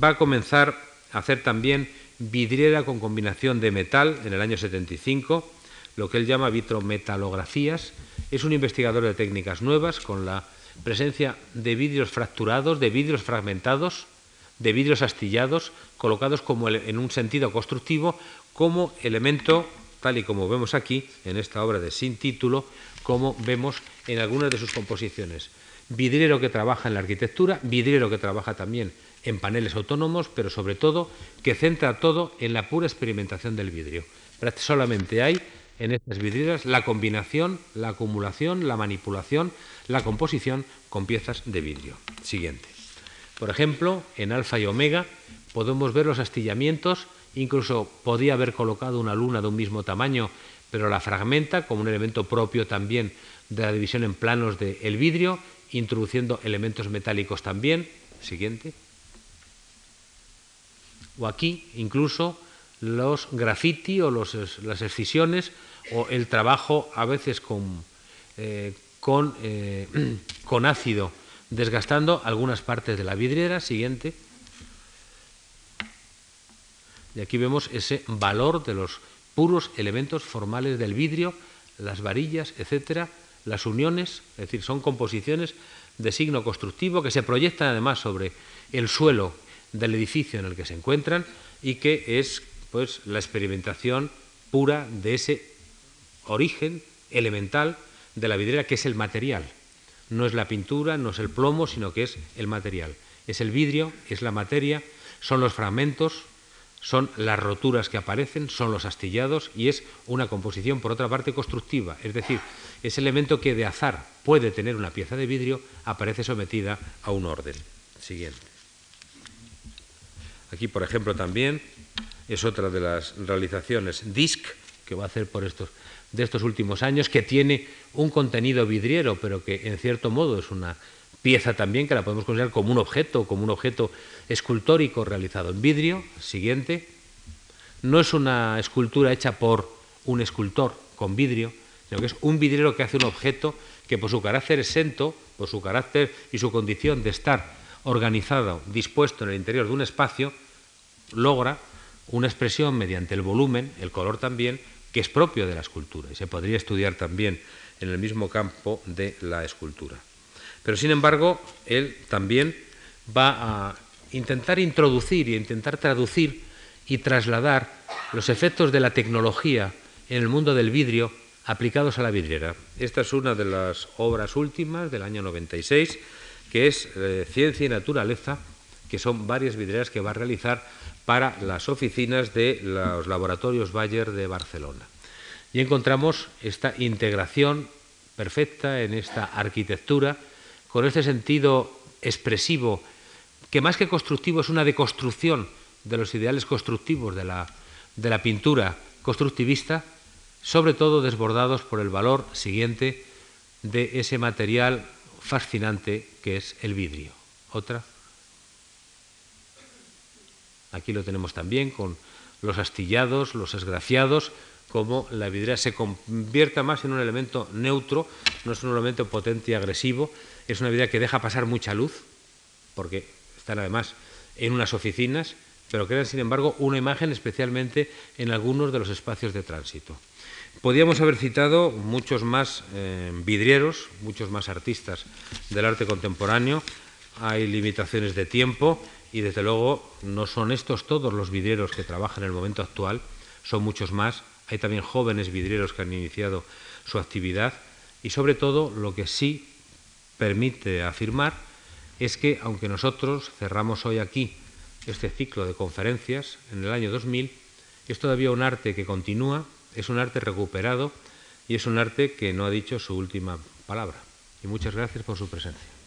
va a comenzar a hacer también vidriera con combinación de metal en el año 75, lo que él llama vitrometalografías, es un investigador de técnicas nuevas con la presencia de vidrios fracturados, de vidrios fragmentados, de vidrios astillados, colocados como en un sentido constructivo como elemento, tal y como vemos aquí en esta obra de sin título, como vemos en algunas de sus composiciones. Vidriero que trabaja en la arquitectura, vidriero que trabaja también en paneles autónomos, pero sobre todo que centra todo en la pura experimentación del vidrio. Solamente hay en estas vidrieras la combinación, la acumulación, la manipulación, la composición con piezas de vidrio. Siguiente. Por ejemplo, en alfa y omega podemos ver los astillamientos Incluso podía haber colocado una luna de un mismo tamaño, pero la fragmenta como un elemento propio también de la división en planos del vidrio, introduciendo elementos metálicos también. Siguiente. O aquí incluso los graffiti o las excisiones o el trabajo a veces con, eh, eh, con ácido desgastando algunas partes de la vidriera. Siguiente. Y aquí vemos ese valor de los puros elementos formales del vidrio, las varillas, etcétera, las uniones, es decir, son composiciones de signo constructivo que se proyectan además sobre el suelo del edificio en el que se encuentran y que es pues la experimentación pura de ese origen elemental de la vidriera que es el material. No es la pintura, no es el plomo, sino que es el material. Es el vidrio, es la materia, son los fragmentos son las roturas que aparecen, son los astillados y es una composición, por otra parte, constructiva. Es decir, ese elemento que de azar puede tener una pieza de vidrio aparece sometida a un orden. Siguiente. Aquí, por ejemplo, también es otra de las realizaciones DISC que va a hacer por estos de estos últimos años, que tiene un contenido vidriero, pero que en cierto modo es una pieza también que la podemos considerar como un objeto, como un objeto escultórico realizado en vidrio. Siguiente. No es una escultura hecha por un escultor con vidrio, sino que es un vidriero que hace un objeto que por su carácter exento, por su carácter y su condición de estar organizado, dispuesto en el interior de un espacio, logra una expresión mediante el volumen, el color también, que es propio de la escultura y se podría estudiar también en el mismo campo de la escultura. Pero sin embargo, él también va a intentar introducir y intentar traducir y trasladar los efectos de la tecnología en el mundo del vidrio aplicados a la vidriera. Esta es una de las obras últimas del año 96, que es eh, Ciencia y Naturaleza, que son varias vidrieras que va a realizar para las oficinas de los laboratorios Bayer de Barcelona. Y encontramos esta integración perfecta en esta arquitectura con este sentido expresivo, que más que constructivo es una deconstrucción de los ideales constructivos de la, de la pintura constructivista, sobre todo desbordados por el valor siguiente de ese material fascinante que es el vidrio. Otra. Aquí lo tenemos también con los astillados, los esgraciados, como la vidriera se convierta más en un elemento neutro, no es un elemento potente y agresivo, es una vidriera que deja pasar mucha luz, porque están además en unas oficinas, pero crean sin embargo una imagen especialmente en algunos de los espacios de tránsito. Podríamos haber citado muchos más eh, vidrieros, muchos más artistas del arte contemporáneo. Hay limitaciones de tiempo y desde luego no son estos todos los vidrieros que trabajan en el momento actual, son muchos más. Hay también jóvenes vidrieros que han iniciado su actividad y sobre todo lo que sí permite afirmar es que aunque nosotros cerramos hoy aquí este ciclo de conferencias en el año 2000, es todavía un arte que continúa es un arte recuperado y es un arte que no ha dicho su última palabra. Y muchas gracias por su presencia.